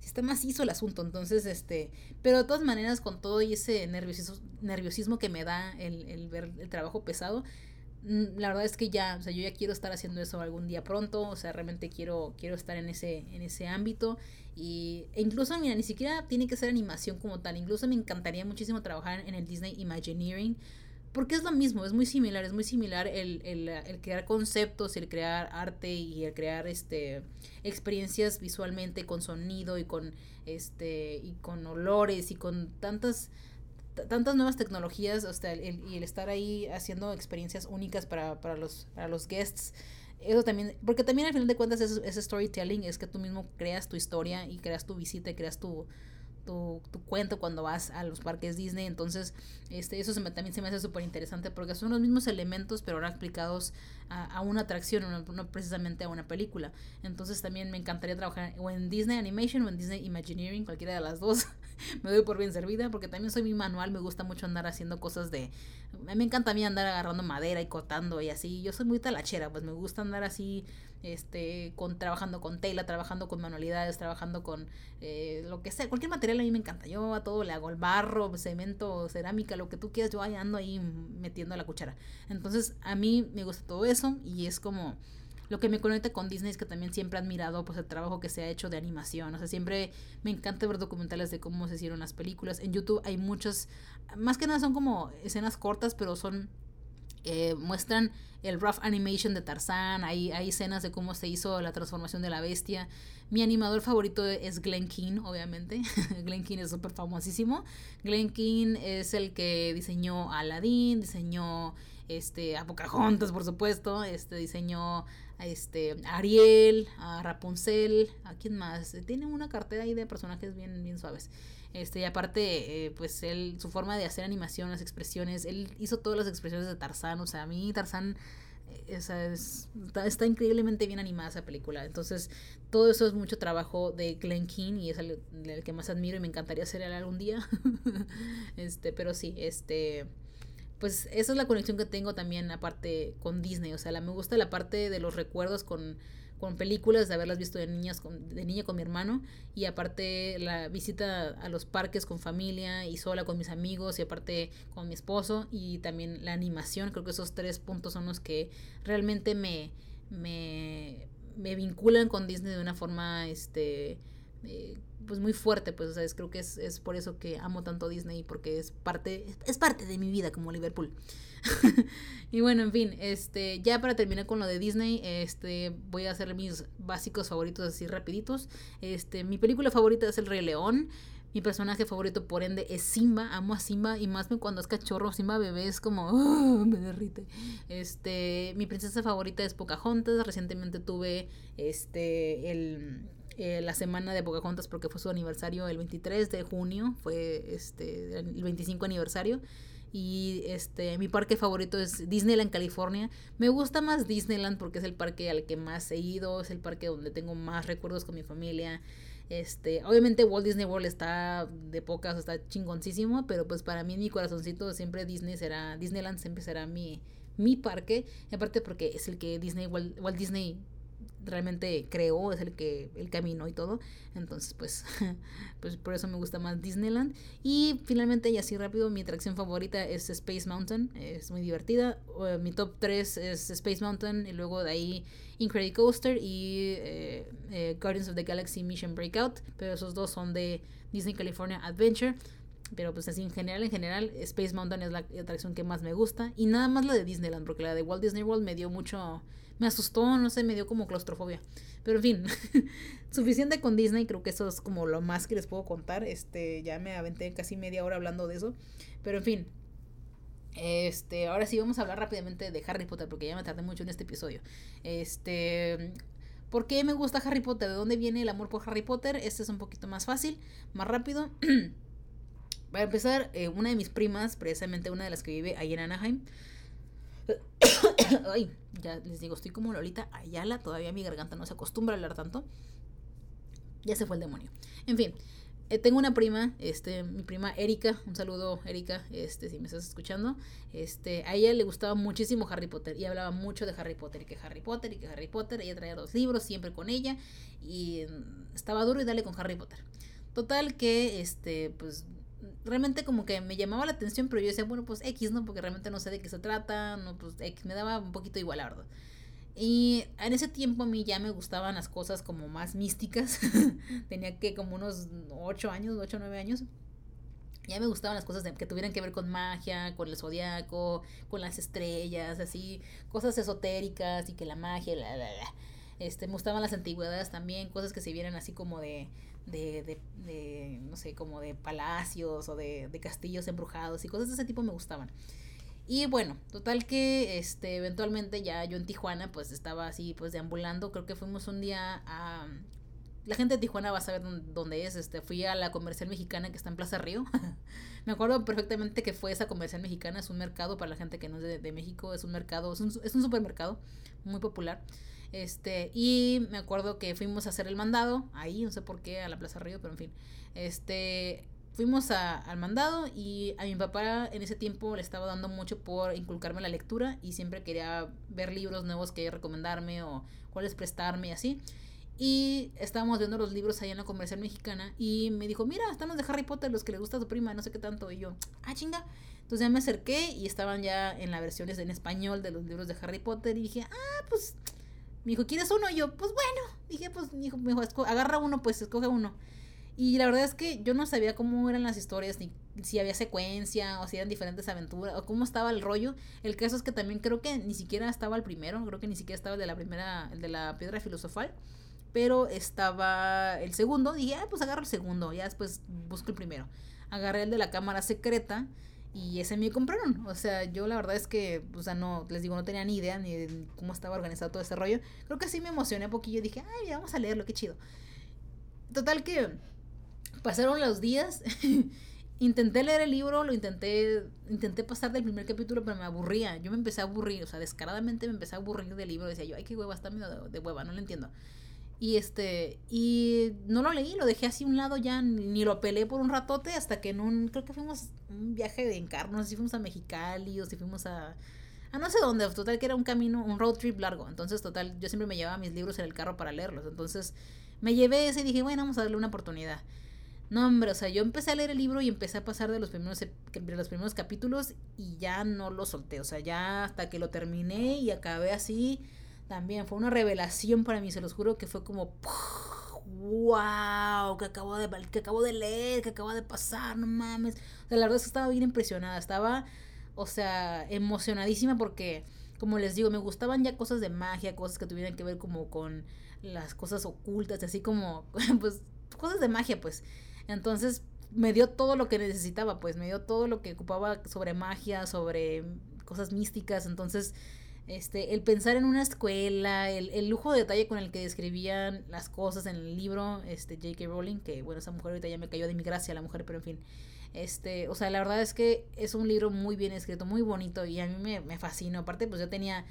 sí está macizo el asunto. Entonces, este, pero de todas maneras, con todo y ese nerviosismo, nerviosismo que me da el, el ver el trabajo pesado, mm, la verdad es que ya, o sea, yo ya quiero estar haciendo eso algún día pronto, o sea, realmente quiero, quiero estar en ese, en ese ámbito. Y e incluso, mira, ni siquiera tiene que ser animación como tal, incluso me encantaría muchísimo trabajar en el Disney Imagineering porque es lo mismo, es muy similar, es muy similar el, el, el, crear conceptos, el crear arte y el crear este experiencias visualmente con sonido y con este y con olores y con tantas tantas nuevas tecnologías, hasta el, y el estar ahí haciendo experiencias únicas para, para, los, para los guests. Eso también, porque también al final de cuentas ese, ese storytelling es que tú mismo creas tu historia y creas tu visita y creas tu, tu, tu, cuento cuando vas a los parques Disney. Entonces, este, eso se me, también se me hace súper interesante porque son los mismos elementos, pero ahora explicados a, a una atracción, no, no, precisamente a una película. Entonces, también me encantaría trabajar o en Disney Animation o en Disney Imagineering, cualquiera de las dos. me doy por bien servida porque también soy mi manual, me gusta mucho andar haciendo cosas de... Me encanta a mí andar agarrando madera y cortando y así. Yo soy muy talachera, pues me gusta andar así este, con, trabajando con tela, trabajando con manualidades, trabajando con eh, lo que sea, cualquier material a mí me encanta. Yo a todo le hago el barro, cemento, cerámica, lo que tú quieras, yo ahí ando ahí metiendo la cuchara. Entonces a mí me gusta todo eso y es como lo que me conecta con Disney es que también siempre he admirado pues el trabajo que se ha hecho de animación. O sea, siempre me encanta ver documentales de cómo se hicieron las películas. En YouTube hay muchas, más que nada son como escenas cortas, pero son eh, muestran el rough animation de Tarzán, hay, hay escenas de cómo se hizo la transformación de la bestia. Mi animador favorito es Glenn Keane, obviamente. Glenn Keane es súper famosísimo. Glenn Keane es el que diseñó Aladdin, diseñó este, a Pocahontas, por supuesto, este, diseñó a este, Ariel, a Rapunzel, a quién más. Tiene una cartera ahí de personajes bien, bien suaves. Este, y aparte, eh, pues él, su forma de hacer animación, las expresiones, él hizo todas las expresiones de Tarzán, o sea, a mí Tarzán eh, esa es, está, increíblemente bien animada esa película. Entonces, todo eso es mucho trabajo de Glenn Keane y es el, el que más admiro y me encantaría hacer él algún día. este, pero sí, este pues esa es la conexión que tengo también aparte con Disney, o sea, la, me gusta la parte de los recuerdos con con películas, de haberlas visto de, niñas con, de niña con mi hermano. Y aparte la visita a los parques con familia y sola con mis amigos y aparte con mi esposo. Y también la animación, creo que esos tres puntos son los que realmente me, me, me vinculan con Disney de una forma este eh, pues muy fuerte, pues, o sea, creo que es, es, por eso que amo tanto Disney, porque es parte, es parte de mi vida como Liverpool. y bueno, en fin, este, ya para terminar con lo de Disney, este, voy a hacer mis básicos favoritos así rapiditos. Este, mi película favorita es El Rey León. Mi personaje favorito, por ende, es Simba. Amo a Simba y más cuando es cachorro. Simba bebé es como. ¡ah! me derrite. Este, mi princesa favorita es Pocahontas. Recientemente tuve este, el, eh, la semana de Pocahontas porque fue su aniversario el 23 de junio. Fue este, el 25 aniversario y este mi parque favorito es Disneyland California. Me gusta más Disneyland porque es el parque al que más he ido, es el parque donde tengo más recuerdos con mi familia. Este, obviamente Walt Disney World está de pocas, está chingoncísimo, pero pues para mí en mi corazoncito siempre Disney será Disneyland siempre será mi mi parque, aparte porque es el que Disney Walt Disney realmente creó, es el que el camino y todo. Entonces, pues, pues por eso me gusta más Disneyland. Y finalmente, y así rápido, mi atracción favorita es Space Mountain. Es muy divertida. mi top 3 es Space Mountain y luego de ahí Incredicoaster y eh, eh, Guardians of the Galaxy Mission Breakout. Pero esos dos son de Disney California Adventure. Pero pues así en general, en general, Space Mountain es la atracción que más me gusta. Y nada más la de Disneyland, porque la de Walt Disney World me dio mucho me asustó, no sé, me dio como claustrofobia. Pero en fin, suficiente con Disney, creo que eso es como lo más que les puedo contar. Este, ya me aventé casi media hora hablando de eso. Pero en fin, este, ahora sí vamos a hablar rápidamente de Harry Potter, porque ya me tardé mucho en este episodio. Este, ¿por qué me gusta Harry Potter? ¿De dónde viene el amor por Harry Potter? Este es un poquito más fácil, más rápido. Para empezar, eh, una de mis primas, precisamente una de las que vive ahí en Anaheim, Ay, ya les digo, estoy como Lolita Ayala, todavía mi garganta no se acostumbra a hablar tanto. Ya se fue el demonio. En fin, eh, tengo una prima, este, mi prima Erika, un saludo Erika, este, si me estás escuchando, este, a ella le gustaba muchísimo Harry Potter y hablaba mucho de Harry Potter y que Harry Potter y que Harry Potter, ella traía los libros siempre con ella y estaba duro y dale con Harry Potter. Total que, este, pues realmente como que me llamaba la atención, pero yo decía, bueno, pues X, ¿no? Porque realmente no sé de qué se trata, no, pues X, me daba un poquito igual, la verdad. Y en ese tiempo a mí ya me gustaban las cosas como más místicas. Tenía que como unos 8 años, 8 o 9 años. Ya me gustaban las cosas que tuvieran que ver con magia, con el zodiaco, con las estrellas, así, cosas esotéricas y que la magia, la, la. Este, me gustaban las antigüedades también, cosas que se vieran así como de, de, de, de no sé, como de palacios o de, de, castillos embrujados y cosas de ese tipo me gustaban. Y bueno, total que este, eventualmente ya yo en Tijuana pues estaba así pues deambulando, creo que fuimos un día a, la gente de Tijuana va a saber dónde es. Este, fui a la comercial mexicana que está en Plaza Río. me acuerdo perfectamente que fue esa comercial mexicana. Es un mercado para la gente que no es de, México. Es un mercado, es un, es un, supermercado muy popular. Este, y me acuerdo que fuimos a hacer el mandado ahí, no sé por qué, a la Plaza Río, pero en fin. Este, fuimos al mandado y a mi papá en ese tiempo le estaba dando mucho por inculcarme la lectura y siempre quería ver libros nuevos que recomendarme o cuáles prestarme y así. Y estábamos viendo los libros ahí en la comercial mexicana y me dijo, mira, están los de Harry Potter, los que le gusta a tu prima, no sé qué tanto. Y yo, ah, chinga. Entonces ya me acerqué y estaban ya en las versiones en español de los libros de Harry Potter y dije, ah, pues, me dijo, ¿quieres uno? Y yo, pues bueno. Dije, pues, me dijo, me dijo agarra uno, pues escoge uno. Y la verdad es que yo no sabía cómo eran las historias, ni si había secuencia, o si eran diferentes aventuras, o cómo estaba el rollo. El caso es que también creo que ni siquiera estaba el primero, creo que ni siquiera estaba el de la primera, el de la piedra filosofal. Pero estaba el segundo, dije, ah, pues agarro el segundo, ya después busco el primero. Agarré el de la cámara secreta y ese me compraron. O sea, yo la verdad es que, o sea, no, les digo, no tenía ni idea ni de cómo estaba organizado todo ese rollo. Creo que sí me emocioné un poquillo dije, ay, ya vamos a leerlo, qué chido. Total que pasaron los días. intenté leer el libro, lo intenté, intenté pasar del primer capítulo, pero me aburría. Yo me empecé a aburrir, o sea, descaradamente me empecé a aburrir del libro. Decía yo, ay, qué hueva, está medio de, hueva, no lo entiendo. Y este, y no lo leí, lo dejé así a un lado ya, ni, lo pelé por un ratote hasta que en un, creo que fuimos un viaje de encarno, no sé si fuimos a Mexicali o si fuimos a, a no sé dónde, total que era un camino, un road trip largo. Entonces, total, yo siempre me llevaba mis libros en el carro para leerlos. Entonces, me llevé ese y dije, bueno, vamos a darle una oportunidad. No, hombre, o sea, yo empecé a leer el libro y empecé a pasar de los primeros, de los primeros capítulos y ya no lo solté. O sea, ya hasta que lo terminé y acabé así, también fue una revelación para mí, se los juro que fue como, wow, que acabo de, que acabo de leer, que acabo de pasar, no mames. O sea, la verdad es que estaba bien impresionada, estaba, o sea, emocionadísima porque, como les digo, me gustaban ya cosas de magia, cosas que tuvieran que ver como con las cosas ocultas, así como, pues, cosas de magia, pues. Entonces me dio todo lo que necesitaba, pues me dio todo lo que ocupaba sobre magia, sobre cosas místicas. Entonces, este, el pensar en una escuela, el, el lujo de detalle con el que describían las cosas en el libro, este, J.K. Rowling, que bueno, esa mujer ahorita ya me cayó de mi gracia la mujer, pero en fin. Este, o sea, la verdad es que es un libro muy bien escrito, muy bonito y a mí me, me fascinó. Aparte, pues yo tenía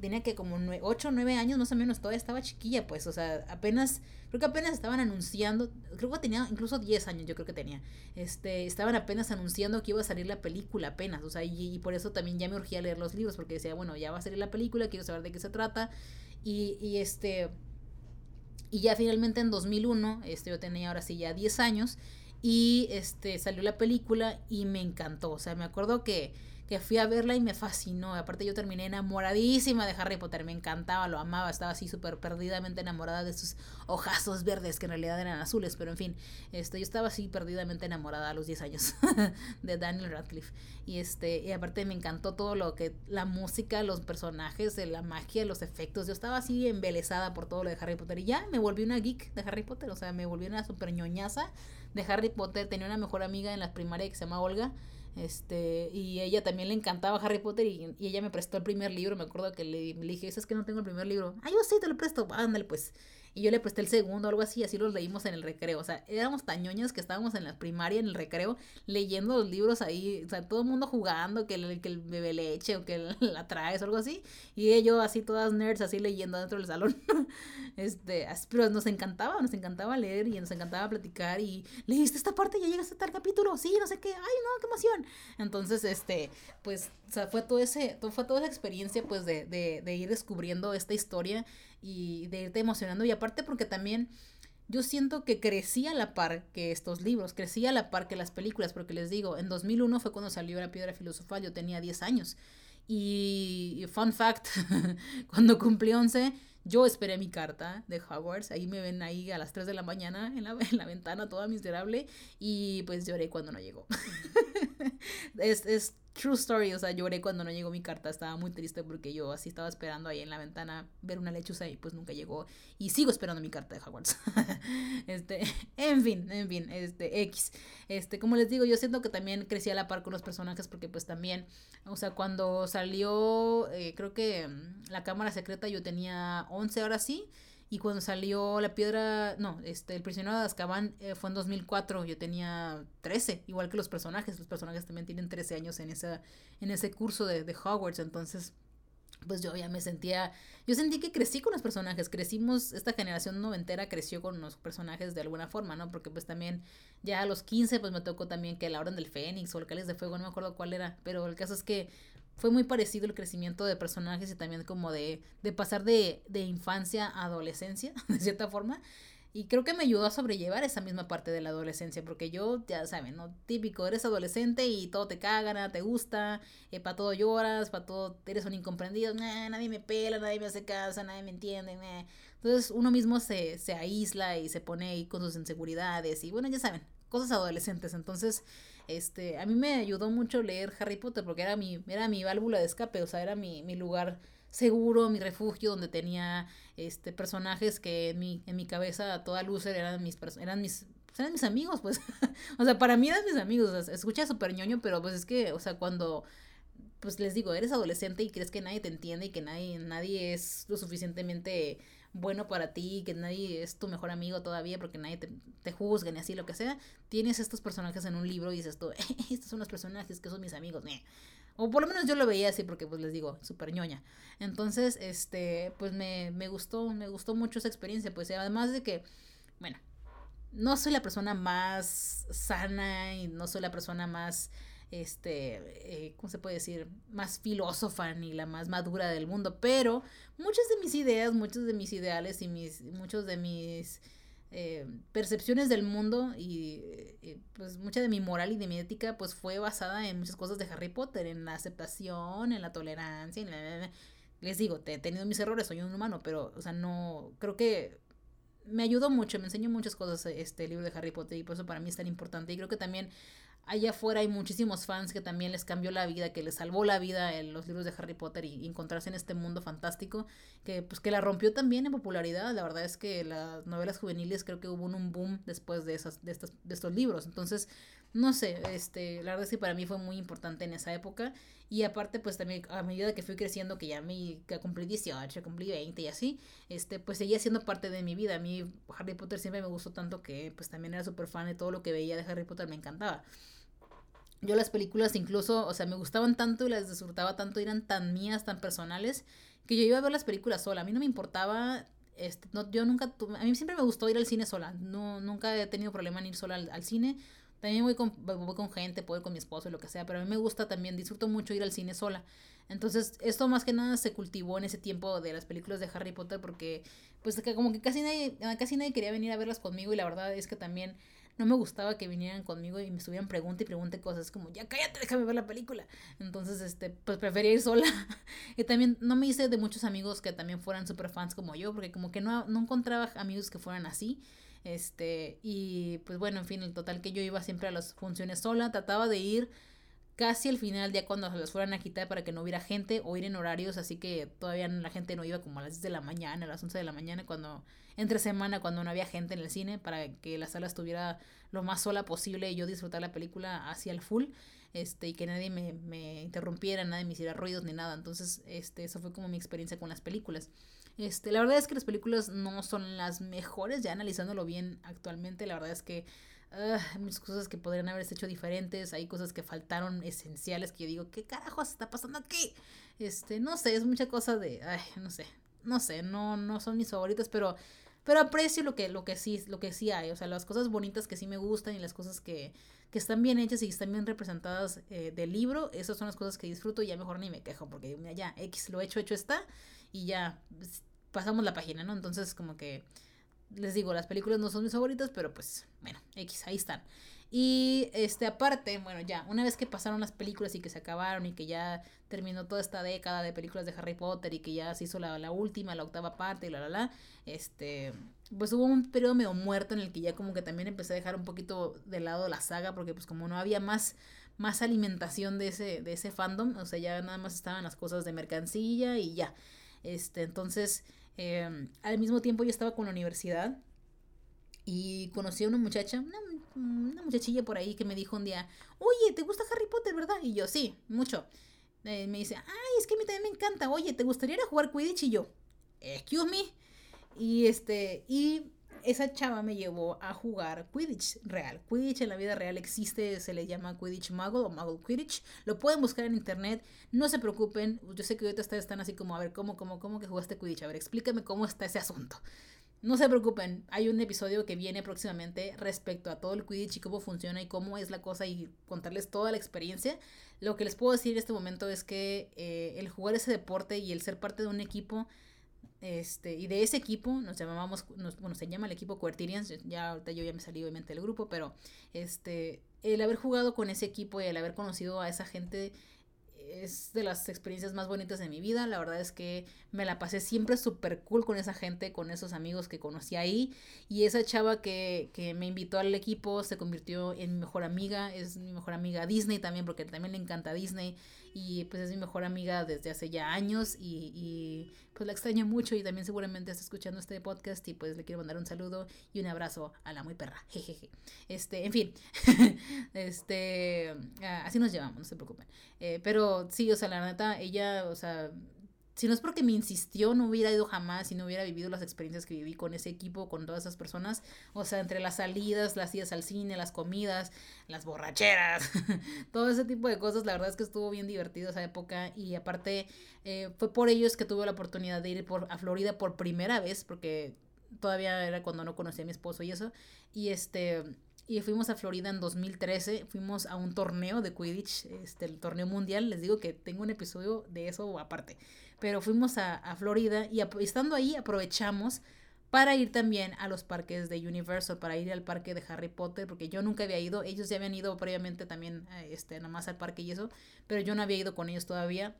tenía que como 8 o 9 años más o menos, todavía estaba chiquilla, pues, o sea, apenas, creo que apenas estaban anunciando, creo que tenía incluso 10 años, yo creo que tenía, este, estaban apenas anunciando que iba a salir la película, apenas, o sea, y, por eso también ya me urgía leer los libros, porque decía, bueno, ya va a salir la película, quiero saber de qué se trata, y, y este, y ya finalmente en 2001, este, yo tenía ahora sí ya 10 años, y este, salió la película y me encantó, o sea, me acuerdo que que fui a verla y me fascinó. Aparte yo terminé enamoradísima de Harry Potter, me encantaba, lo amaba, estaba así súper perdidamente enamorada de sus ojazos verdes que en realidad eran azules, pero en fin, este, yo estaba así perdidamente enamorada a los 10 años de Daniel Radcliffe. Y este, y aparte me encantó todo lo que, la música, los personajes, la magia, los efectos, yo estaba así embelesada por todo lo de Harry Potter y ya me volví una geek de Harry Potter, o sea, me volví una super ñoñaza de Harry Potter, tenía una mejor amiga en la primaria que se llama Olga este, y ella también le encantaba Harry Potter y, ella me prestó el primer libro. Me acuerdo que le, le dije, es que no tengo el primer libro. Ah, yo sí, te lo presto. Ándale, pues. Y yo le presté el segundo, algo así, así los leímos en el recreo. O sea, éramos tañoños que estábamos en la primaria, en el recreo, leyendo los libros ahí. O sea, todo el mundo jugando, que el, que leche o que la traes o algo así. Y ellos así, todas nerds, así leyendo dentro del salón. este, pero nos encantaba, nos encantaba leer y nos encantaba platicar. Y leíste esta parte, ya llegaste a tal capítulo. Sí, no sé qué. Ay, no, qué emoción. Entonces, este, pues, o sea, fue todo ese, fue toda esa experiencia, pues, de, de, de ir descubriendo esta historia y de irte emocionando. Y aparte porque también yo siento que crecí a la par que estos libros, crecí a la par que las películas, porque les digo, en 2001 fue cuando salió La Piedra Filosofal, yo tenía 10 años. Y fun fact, cuando cumplí 11, yo esperé mi carta de Hogwarts, ahí me ven ahí a las 3 de la mañana en la, en la ventana toda miserable y pues lloré cuando no llegó. es, es True story, o sea, lloré cuando no llegó mi carta, estaba muy triste porque yo así estaba esperando ahí en la ventana ver una lechuza y pues nunca llegó y sigo esperando mi carta de Hogwarts. este, en fin, en fin, este X. Este, como les digo, yo siento que también crecí a la par con los personajes porque pues también, o sea, cuando salió eh, creo que mm, la cámara secreta yo tenía 11 horas sí Y cuando salió La Piedra, no, este, El prisionero de Azkaban eh, fue en 2004, yo tenía 13, igual que los personajes, los personajes también tienen 13 años en, esa, en ese curso de, de Hogwarts, entonces pues yo ya me sentía, yo sentí que crecí con los personajes, crecimos, esta generación noventera creció con los personajes de alguna forma, ¿no? Porque pues también ya a los 15 pues me tocó también que la Orden del Fénix o el Cáliz de Fuego, no me acuerdo cuál era, pero el caso es que fue muy parecido el crecimiento de personajes y también como de, de pasar de, de infancia a adolescencia, de cierta forma. Y creo que me ayudó a sobrellevar esa misma parte de la adolescencia, porque yo, ya saben, ¿no? Típico, eres adolescente y todo te caga, te gusta, eh, para todo lloras, para todo eres un incomprendido, nadie me pela, nadie me hace caso, nadie me entiende, Entonces uno mismo se, se aísla y se pone ahí con sus inseguridades y bueno, ya saben, cosas adolescentes. Entonces, este, a mí me ayudó mucho leer Harry Potter porque era mi, era mi válvula de escape, o sea, era mi, mi lugar seguro, mi refugio, donde tenía este personajes que en mi, en mi cabeza toda lucer eran mis eran mis eran mis amigos, pues. o sea, para mí eran mis amigos. O sea, escucha súper ñoño, pero pues es que, o sea, cuando pues les digo, eres adolescente y crees que nadie te entiende y que nadie, nadie es lo suficientemente bueno para ti, que nadie es tu mejor amigo todavía porque nadie te, te juzga ni así, lo que sea, tienes estos personajes en un libro y dices tú, estos son los personajes que son mis amigos, o por lo menos yo lo veía así porque pues les digo, súper ñoña. Entonces, este, pues me, me gustó, me gustó mucho esa experiencia, pues además de que, bueno, no soy la persona más sana y no soy la persona más, este, eh, ¿cómo se puede decir? Más filósofa ni la más madura del mundo, pero muchas de mis ideas, muchos de mis ideales y mis, muchos de mis eh, percepciones del mundo y eh, pues mucha de mi moral y de mi ética pues fue basada en muchas cosas de Harry Potter, en la aceptación, en la tolerancia, en les digo, te he tenido mis errores, soy un humano, pero o sea, no creo que me ayudó mucho, me enseñó muchas cosas este libro de Harry Potter y por eso para mí es tan importante. Y creo que también allá afuera hay muchísimos fans que también les cambió la vida, que les salvó la vida en los libros de Harry Potter y, encontrarse en este mundo fantástico, que pues que la rompió también en popularidad. La verdad es que las novelas juveniles creo que hubo un boom después de esas, de estos, de estos libros. Entonces, no sé, este, la verdad es que para mí fue muy importante en esa época. Y aparte, pues también a medida que fui creciendo, que ya me que cumplí 18, cumplí 20 y así, este, pues seguía siendo parte de mi vida. A mí Harry Potter siempre me gustó tanto que pues también era súper fan de todo lo que veía de Harry Potter, me encantaba. Yo las películas incluso, o sea, me gustaban tanto y las disfrutaba tanto, eran tan mías, tan personales, que yo iba a ver las películas sola. A mí no me importaba, este, no, yo nunca, a mí siempre me gustó ir al cine sola. No, nunca he tenido problema en ir sola al, cine. También voy con, voy con gente, puedo ir con mi esposo y lo que sea, pero a mí me gusta también, disfruto mucho ir al cine sola. Entonces, esto más que nada se cultivó en ese tiempo de las películas de Harry Potter porque, pues, como que casi nadie, casi nadie quería venir a verlas conmigo y la verdad es que también no me gustaba que vinieran conmigo y me estuvieran pregunta y pregunte cosas como, ya cállate, déjame ver la película. Entonces, este, pues prefería ir sola. y también no me hice de muchos amigos que también fueran super fans como yo, porque como que no, no encontraba amigos que fueran así. Este, y pues bueno, en fin, el total que yo iba siempre a las funciones sola, trataba de ir casi al final, ya cuando se las fueran a quitar para que no hubiera gente, o ir en horarios, así que todavía la gente no iba como a las 10 de la mañana, a las 11 de la mañana, cuando entre semana, cuando no había gente en el cine, para que la sala estuviera lo más sola posible y yo disfrutar la película hacia el full, este, y que nadie me, me interrumpiera, nadie me hiciera ruidos ni nada. Entonces, este, eso fue como mi experiencia con las películas. Este, la verdad es que las películas no son las mejores, ya analizándolo bien actualmente, la verdad es que uh, muchas cosas que podrían haberse hecho diferentes, hay cosas que faltaron esenciales que yo digo, ¿qué carajos está pasando aquí? Este, no sé, es mucha cosa de, ay, no sé, no sé, no, no son mis favoritas, pero, pero aprecio lo que, lo que sí, lo que sí hay, o sea, las cosas bonitas que sí me gustan y las cosas que, que están bien hechas y están bien representadas eh, del libro, esas son las cosas que disfruto y ya mejor ni me quejo, porque ya, X, lo hecho, hecho está, y ya pues, pasamos la página, ¿no? Entonces, como que les digo, las películas no son mis favoritas, pero pues, bueno, X, ahí están. Y este, aparte, bueno, ya, una vez que pasaron las películas y que se acabaron y que ya terminó toda esta década de películas de Harry Potter y que ya se hizo la, la última, la octava parte y la la la, este, pues hubo un periodo medio muerto en el que ya como que también empecé a dejar un poquito de lado la saga porque pues como no había más más alimentación de ese de ese fandom, o sea, ya nada más estaban las cosas de mercancía y ya. Este, entonces, Em, al mismo tiempo yo estaba con la universidad y conocí a una muchacha, una, muchachilla por ahí que me dijo un día, oye, ¿te gusta Harry Potter, verdad? Y yo, sí, mucho. Eh, me dice, ay, es que a mí también me encanta, oye, ¿te gustaría jugar Quidditch? Y yo, excuse me. Y este, y esa chava me llevó a jugar Quidditch real. Quidditch en la vida real existe, se le llama Quidditch Muggle o Muggle Quidditch. Lo pueden buscar en internet, no se preocupen. Yo sé que ahorita ustedes están así como, a ver, ¿cómo, cómo, cómo que jugaste Quidditch? A ver, explícame cómo está ese asunto. No se preocupen, hay un episodio que viene próximamente respecto a todo el Quidditch y cómo funciona y cómo es la cosa y contarles toda la experiencia. Lo que les puedo decir en este momento es que eh, el jugar ese deporte y el ser parte de un equipo este, y de ese equipo nos llamábamos, bueno, se llama el equipo Quartirians, ya ahorita yo ya me salí obviamente del grupo, pero este, el haber jugado con ese equipo y el haber conocido a esa gente es de las experiencias más bonitas de mi vida. La verdad es que me la pasé siempre súper cool con esa gente, con esos amigos que conocí ahí. Y esa chava que, que, me invitó al equipo se convirtió en mi mejor amiga. Es mi mejor amiga Disney también, porque también le encanta Disney. Y pues es mi mejor amiga desde hace ya años. Y, y pues la extraño mucho. Y también seguramente está escuchando este podcast. Y pues le quiero mandar un saludo y un abrazo a la muy perra. Jejeje. Este, en fin. este, ah, así nos llevamos, no se preocupen. Eh, pero sí, o sea, la neta, ella, o sea, si no es porque me insistió, no hubiera ido jamás y no hubiera vivido las experiencias que viví con ese equipo, con todas esas personas. O sea, entre las salidas, las idas al cine, las comidas, las borracheras, todo ese tipo de cosas. La verdad es que estuvo bien divertido esa época. Y aparte, eh, fue por ellos que tuve la oportunidad de ir por, a Florida por primera vez, porque todavía era cuando no conocía a mi esposo y eso. Y este y fuimos a Florida en 2013, fuimos a un torneo de Quidditch, este, el torneo mundial, les digo que tengo un episodio de eso aparte, pero fuimos a, a Florida y estando ahí aprovechamos para ir también a los parques de Universal, para ir al parque de Harry Potter, porque yo nunca había ido, ellos ya habían ido previamente también, este, nada más al parque y eso, pero yo no había ido con ellos todavía.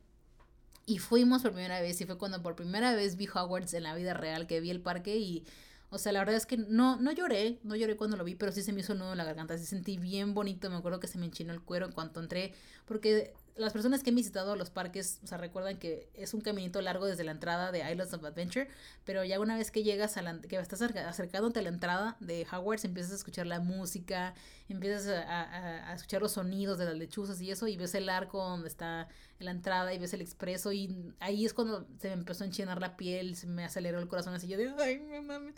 Y fuimos por primera vez, y fue cuando por primera vez vi Hogwarts en la vida real, que vi el parque y o sea, la verdad es que no, no lloré, no lloré cuando lo vi, pero sí se me hizo nudo en la garganta, se sentí bien bonito, me acuerdo que se me enchinó el cuero en cuanto entré, porque las personas que han visitado los parques, o sea, recuerdan que es un caminito largo desde la entrada de Islands of Adventure, pero ya una vez que llegas a la, que estás acercándote a la entrada de Hogwarts, empiezas a escuchar la música, empiezas a, a, escuchar los sonidos de las lechuzas y eso, y ves el arco donde está la entrada y ves el expreso, y ahí es cuando se me empezó a enchinar la piel, se me aceleró el corazón así, yo de, ay, mi mami.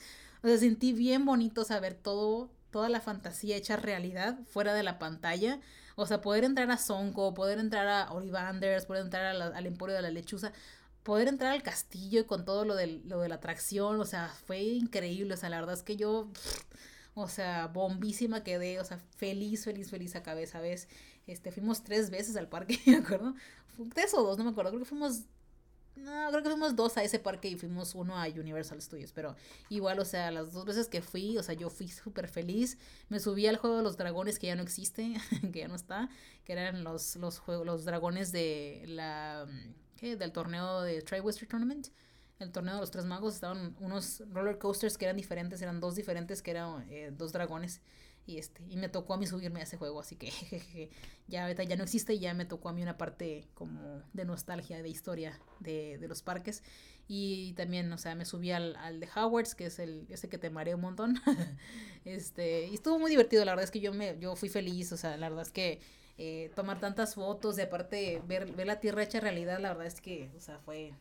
O sea, sentí bien bonito saber todo, toda la fantasía hecha realidad fuera de la pantalla o sea, poder entrar a Sonko, poder entrar a Ollivanders, poder entrar al Emporio de la Lechuza, poder entrar al castillo con todo lo de, lo de la atracción, o sea, fue increíble. O sea, la verdad es que yo, o sea, bombísima quedé, o sea, feliz, feliz, feliz a cabeza, ¿ves? Este, fuimos tres veces al parque, ¿me acuerdo? Tres o dos, no me acuerdo, creo que fuimos no, creo que fuimos dos a ese parque y fuimos uno a Universal Studios, pero igual, o sea, las dos veces que fui, o sea, yo fui súper feliz. Me subí al juego de los dragones que ya no existe, que ya no está, que eran los, los, juegos, los dragones de la, ¿qué? Del torneo de Tri-Western Tournament. El torneo de los tres magos estaban unos roller coasters que eran diferentes, eran dos diferentes, que eran eh, dos dragones. Y, este, y me tocó a mí subirme a ese juego, así que ya ahorita ya no existe y ya me tocó a mí una parte como de nostalgia, de historia de, de los parques. Y también, o sea, me subí al, al de Howards, que es el ese que te marea un montón. este, y estuvo muy divertido, la verdad es que yo, me, yo fui feliz, o sea, la verdad es que eh, tomar tantas fotos y aparte ver, ver la tierra hecha realidad, la verdad es que, o sea, fue,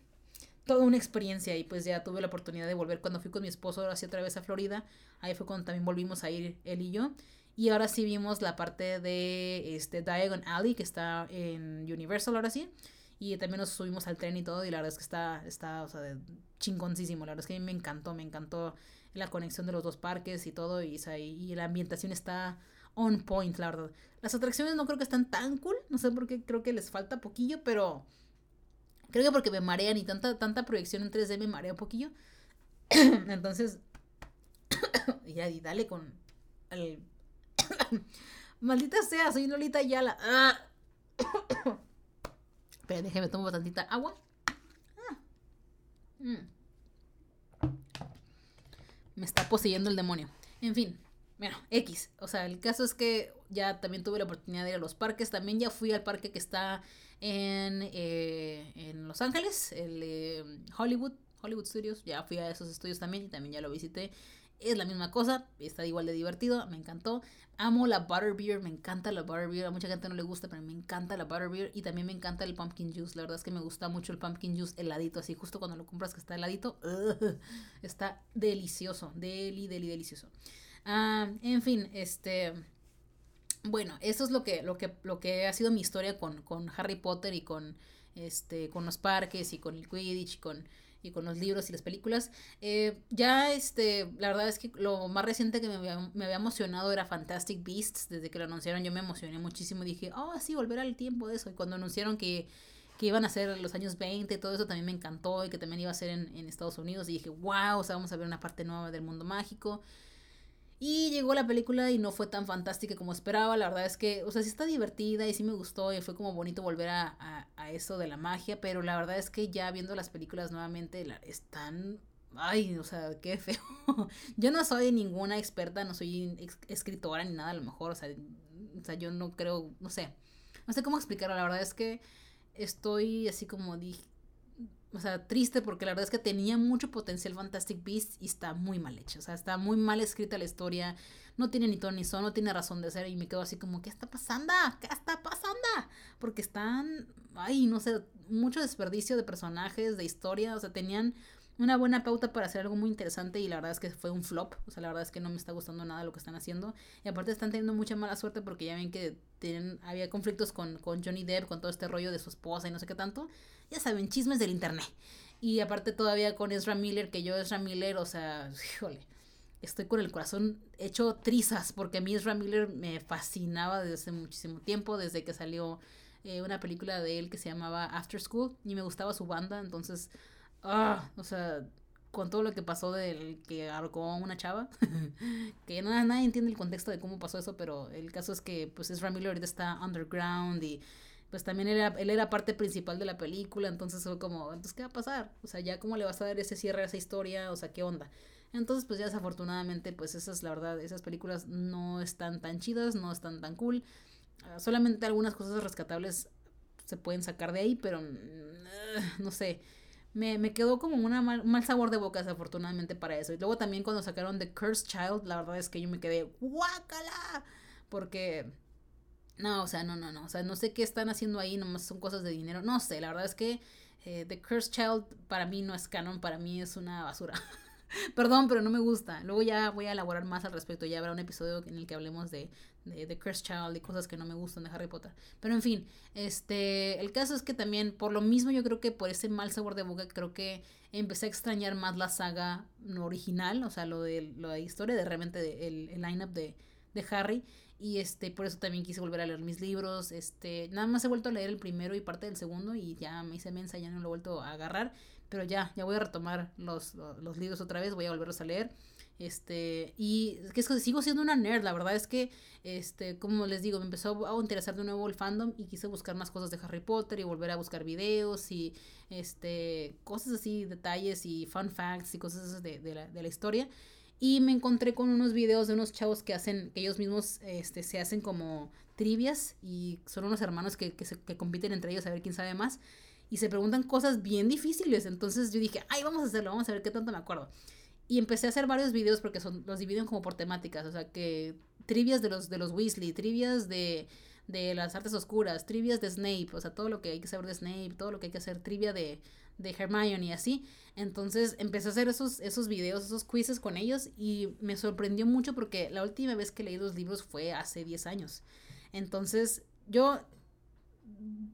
toda una experiencia y pues ya tuve la oportunidad de volver cuando fui con mi esposo sí otra vez a Florida. Ahí fue cuando también volvimos a ir él y yo. Y ahora sí vimos la parte de este Diagon Alley que está en Universal ahora sí. Y también nos subimos al tren y todo y la verdad es que está, está o chingoncísimo. La verdad es que a mí me encantó, me encantó la conexión de los dos parques y todo. Y, y la ambientación está on point, la verdad. Las atracciones no creo que están tan cool. No sé por qué creo que les falta poquillo, pero Creo que porque me marean y tanta, tanta proyección en 3D me marea un poquillo. Entonces, ya, y dale con el... Maldita sea, soy Lolita Yala. Ah. Pero déjeme tomar tantita agua. Ah. Mm. Me está poseyendo el demonio. En fin, bueno, X. O sea, el caso es que ya también tuve la oportunidad de ir a los parques. También ya fui al parque que está en, eh, en Los Ángeles, el Hollywood, Hollywood Studios. Ya fui a esos estudios también y también ya lo visité. es la misma cosa, está igual de divertido, me encantó. Amo la butterbeer, me encanta la butterbeer, a mucha gente no le gusta, pero me encanta la butterbeer y también me encanta el pumpkin juice. La verdad es que me gusta mucho el pumpkin juice heladito, así justo cuando lo compras que está heladito, está delicioso, deli, deli, delicioso. Ah, en fin, este bueno, eso es lo que, lo que, lo que ha sido mi historia con, con Harry Potter y con este, con los parques y con el Quidditch y con y con los libros y las películas. Eh, ya, este, la verdad es que lo más reciente que me había, me había, emocionado era Fantastic Beasts. Desde que lo anunciaron yo me emocioné muchísimo. Dije, oh, sí, volver al tiempo de eso. Y cuando anunciaron que, que iban a ser los años 20 y todo eso también me encantó. Y que también iba a ser en, en Estados Unidos. Y dije, wow, o sea, vamos a ver una parte nueva del mundo mágico. Y llegó la película y no fue tan fantástica como esperaba. La verdad es que, o sea, sí está divertida y sí me gustó y fue como bonito volver a, a, eso de la magia. Pero la verdad es que ya viendo las películas nuevamente están... Ay, o sea, qué feo. yo no soy ninguna experta, no soy escritora ni nada a lo mejor. O sea, o sea, yo no creo, no sé. No sé cómo explicarlo. La verdad es que estoy así como dije o sea, triste porque la verdad es que tenía mucho potencial Fantastic Beasts y está muy mal hecho. O sea, está muy mal escrita la historia. No tiene ni tono ni son, no tiene razón de ser. Y me quedo así como, ¿qué está pasando? ¿Qué está pasando? Porque están, ay, no sé, mucho desperdicio de personajes, de historia. O sea, tenían una buena pauta para hacer algo muy interesante y la verdad es que fue un flop. O sea, la verdad es que no me está gustando nada lo que están haciendo. Y aparte están teniendo mucha mala suerte porque ya ven que tienen, había conflictos con, con Johnny Depp, con todo este rollo de su esposa y no sé qué tanto. Ya saben, chismes del internet. Y aparte todavía con Ezra Miller, que yo Ezra Miller, o sea, híjole, estoy con el corazón hecho trizas porque a mí Ezra Miller me fascinaba desde hace muchísimo tiempo, desde que salió eh, una película de él que se llamaba After School y me gustaba su banda, entonces ah, o sea, con todo lo que pasó del que ahorcó una chava, que nada, nadie entiende el contexto de cómo pasó eso, pero el caso es que pues es Miller ahorita está underground y pues también él era, él era parte principal de la película, entonces fue como, entonces ¿qué va a pasar? O sea, ya cómo le vas a dar ese cierre a esa historia, o sea, ¿qué onda? Entonces, pues ya desafortunadamente, pues esas, la verdad, esas películas no están tan chidas, no están tan cool. Ah, solamente algunas cosas rescatables se pueden sacar de ahí, pero mm, no sé me, me quedó como una mal, un mal sabor de boca, desafortunadamente, para eso. Y luego también cuando sacaron The Cursed Child, la verdad es que yo me quedé, ¡guácala! Porque, no, o sea, no, no, no. O sea, no sé qué están haciendo ahí, nomás son cosas de dinero. No sé, la verdad es que eh, The Cursed Child para mí no es canon, para mí es una basura. Perdón, pero no me gusta. Luego ya voy a elaborar más al respecto. Ya habrá un episodio en el que hablemos de, de The Cursed Child y cosas que no me gustan de Harry Potter. Pero en fin, este, el caso es que también, por lo mismo, yo creo que por ese mal sabor de boca, creo que empecé a extrañar más la saga original, o sea, lo de la historia de realmente el, el lineup de, de Harry. Y este, por eso también quise volver a leer mis libros. Este, nada más he vuelto a leer el primero y parte del segundo y ya me hice mensa, ya no lo he vuelto a agarrar. Pero ya, ya voy a retomar los, los libros otra vez, voy a volverlos a leer. Este, y es que sigo siendo una nerd, la verdad es que, este, como les digo, me empezó a interesar de nuevo el fandom y quise buscar más cosas de Harry Potter y volver a buscar videos y, este, cosas así, detalles y fun facts y cosas de, de, la, de la historia. Y me encontré con unos videos de unos chavos que hacen, que ellos mismos, este, se hacen como trivias y son unos hermanos que, que, se, que compiten entre ellos a ver quién sabe más y se preguntan cosas bien difíciles. Entonces yo dije, ay, vamos a hacerlo, vamos a ver qué tanto me acuerdo. Y empecé a hacer varios videos porque son, los dividen como por temáticas, o sea, que trivias de los, de los Weasley, trivias de, de las artes oscuras, trivias de Snape, o sea, todo lo que hay que saber de Snape, todo lo que hay que hacer, trivia de, de Hermione y así. Entonces empecé a hacer esos, esos videos, esos quizzes con ellos y me sorprendió mucho porque la última vez que leí los libros fue hace 10 años. Entonces yo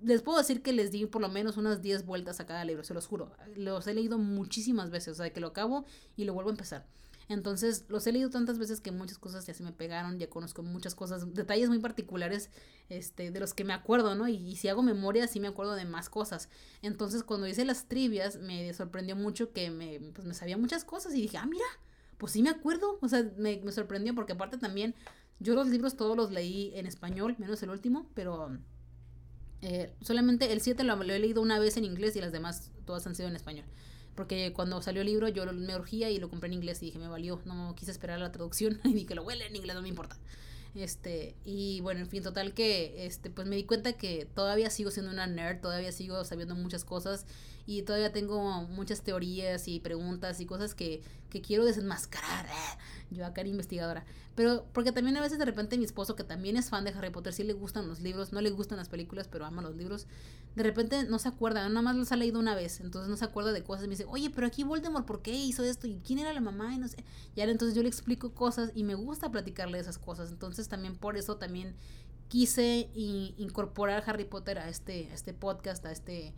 les puedo decir que les di por lo menos unas 10 vueltas a cada libro, se los juro. Los he leído muchísimas veces, o sea, que lo acabo y lo vuelvo a empezar. Entonces, los he leído tantas veces que muchas cosas ya se me pegaron, ya conozco muchas cosas, detalles muy particulares este, de los que me acuerdo, ¿no? Y, si hago memoria, sí me acuerdo de más cosas. Entonces, cuando hice las trivias, me sorprendió mucho que me, pues, me sabía muchas cosas y dije, ah, mira, pues sí me acuerdo. O sea, me, me sorprendió porque aparte también, yo los libros todos los leí en español, menos el último, pero eh, solamente el 7 lo, he leído una vez en inglés y las demás todas han sido en español. Porque cuando salió el libro yo me urgía y lo compré en inglés y dije, me valió, no quise esperar la traducción y dije, lo leer en inglés, no me importa. Este, y bueno, en fin, total que, este, pues me di cuenta que todavía sigo siendo una nerd, todavía sigo sabiendo muchas cosas y todavía tengo muchas teorías y preguntas y cosas que, que quiero desenmascarar. Yo acá era investigadora. Pero porque también a veces de repente mi esposo, que también es fan de Harry Potter, sí le gustan los libros, no le gustan las películas, pero ama los libros, de repente no se acuerda, nada más los ha leído una vez, entonces no se acuerda de cosas me dice, oye, pero aquí Voldemort, ¿por qué hizo esto? ¿Y quién era la mamá? Y no sé. Y ahora entonces yo le explico cosas y me gusta platicarle esas cosas. Entonces también por eso también quise incorporar Harry Potter a este, a este podcast, a este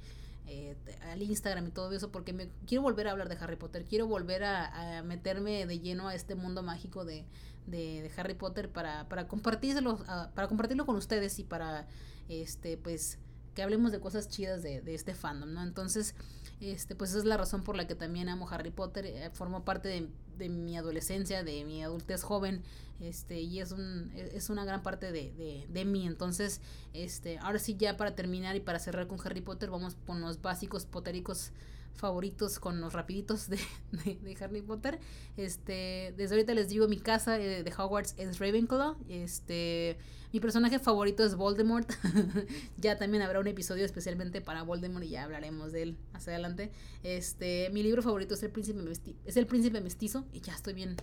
eh, al Instagram y todo eso, porque me quiero volver a hablar de Harry Potter, quiero volver a, meterme de lleno a este mundo mágico de, de, Harry Potter para, para compartírselo, para compartirlo con ustedes y para este pues que hablemos de cosas chidas de, de este fandom, ¿no? Entonces, este, pues esa es la razón por la que también amo Harry Potter, eh, formó parte de, de, mi adolescencia, de mi adultez joven, este, y es, un, es una gran parte de, de, de, mí. Entonces, este, ahora sí ya para terminar y para cerrar con Harry Potter, vamos con los básicos potéricos favoritos con los rapiditos de, de, Harry Potter. Este, desde ahorita les digo, mi casa eh, de Hogwarts es Ravenclaw. Este, mi personaje favorito es Voldemort. ya también habrá un episodio especialmente para Voldemort y ya hablaremos de él más adelante. Este, mi libro favorito es El Príncipe Mestizo, es El Príncipe Mestizo y ya estoy bien.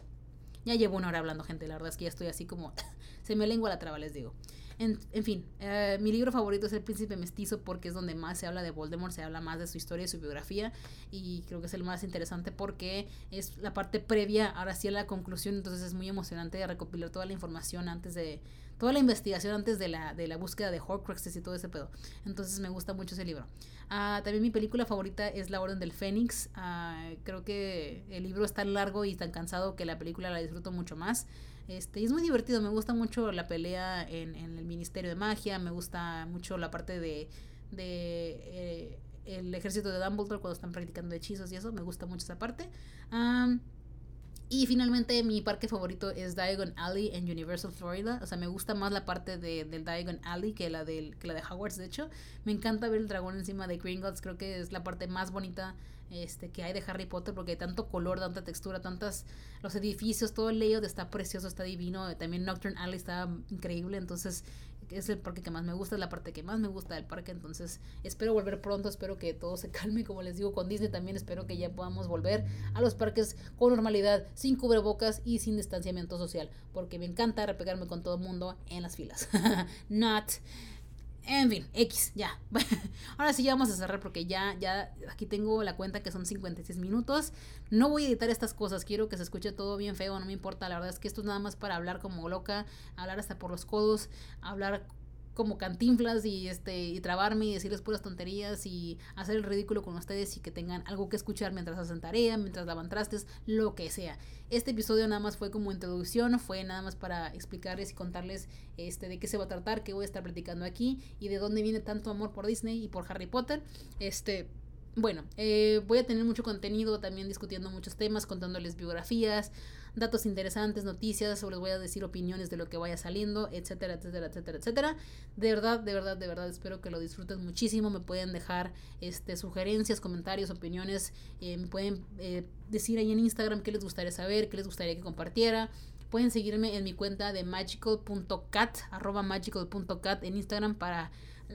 Ya llevo una hora hablando, gente, la verdad es que ya estoy así como se me lengua la traba, les digo. En, en fin, eh, mi libro favorito es El Príncipe Mestizo porque es donde más se habla de Voldemort, se habla más de su historia y su biografía y creo que es el más interesante porque es la parte previa, ahora sí a la conclusión, entonces es muy emocionante recopilar toda la información antes de, toda la investigación antes de la, de la búsqueda de Horcruxes y todo ese pedo. Entonces me gusta mucho ese libro. Ah, también mi película favorita es La Orden del Fénix. Ah, creo que el libro es tan largo y tan cansado que la película la disfruto mucho más. Este, y es muy divertido, me gusta mucho la pelea en, en el Ministerio de Magia, me gusta mucho la parte de, de eh, el ejército de Dumbledore cuando están practicando hechizos y eso, me gusta mucho esa parte. y finalmente mi parque favorito es Diagon Alley en Universal Florida. O sea, me gusta más la parte de, del Diagon Alley que la, del, que la de Hogwarts, de hecho. Me encanta ver el dragón encima de Gringotts, creo que es la parte más bonita este, que hay de Harry Potter, porque hay tanto color, tanta textura, tantas, los edificios, todo el layout está precioso, está divino, también Nocturne Alley está increíble, entonces es el parque que más me gusta, es la parte que más me gusta del parque, entonces espero volver pronto, espero que todo se calme, como les digo con Disney también, espero que ya podamos volver a los parques con normalidad, sin cubrebocas y sin distanciamiento social, porque me encanta repegarme con todo el mundo en las filas. Not en fin, X, ya. Ahora sí ya vamos a cerrar porque ya, ya aquí tengo la cuenta que son 56 minutos. No voy a editar estas cosas, quiero que se escuche todo bien feo, no me importa. La verdad es que esto es nada más para hablar como loca, hablar hasta por los codos, hablar como cantinflas y este y trabarme y decirles puras tonterías y hacer el ridículo con ustedes y que tengan algo que escuchar mientras hacen tarea, mientras lavan trastes, lo que sea. Este episodio nada más fue como introducción, fue nada más para explicarles y contarles este de qué se va a tratar, qué voy a estar platicando aquí y de dónde viene tanto amor por Disney y por Harry Potter. Este bueno, eh, voy a tener mucho contenido también discutiendo muchos temas, contándoles biografías, datos interesantes, noticias, o les voy a decir opiniones de lo que vaya saliendo, etcétera, etcétera, etcétera, etcétera. De verdad, de verdad, de verdad, espero que lo disfruten muchísimo. Me pueden dejar este, sugerencias, comentarios, opiniones. Eh, me pueden eh, decir ahí en Instagram qué les gustaría saber, qué les gustaría que compartiera. Pueden seguirme en mi cuenta de magical.cat, arroba magical.cat en Instagram para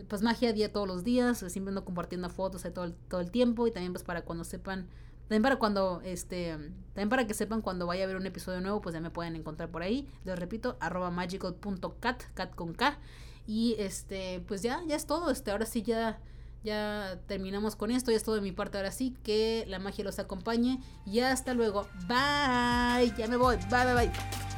pues magia día todos los días, siempre ando compartiendo fotos todo el, todo el tiempo y también pues para cuando sepan también para cuando, este, también para que sepan cuando vaya a haber un episodio nuevo, pues ya me pueden encontrar por ahí. Les repito, arroba magical.cat, cat con K. Y este, pues ya, ya es todo. Este, ahora sí ya, ya terminamos con esto. Ya es todo de mi parte ahora sí. Que la magia los acompañe. Y hasta luego. Bye. Ya me voy. Bye, bye, bye.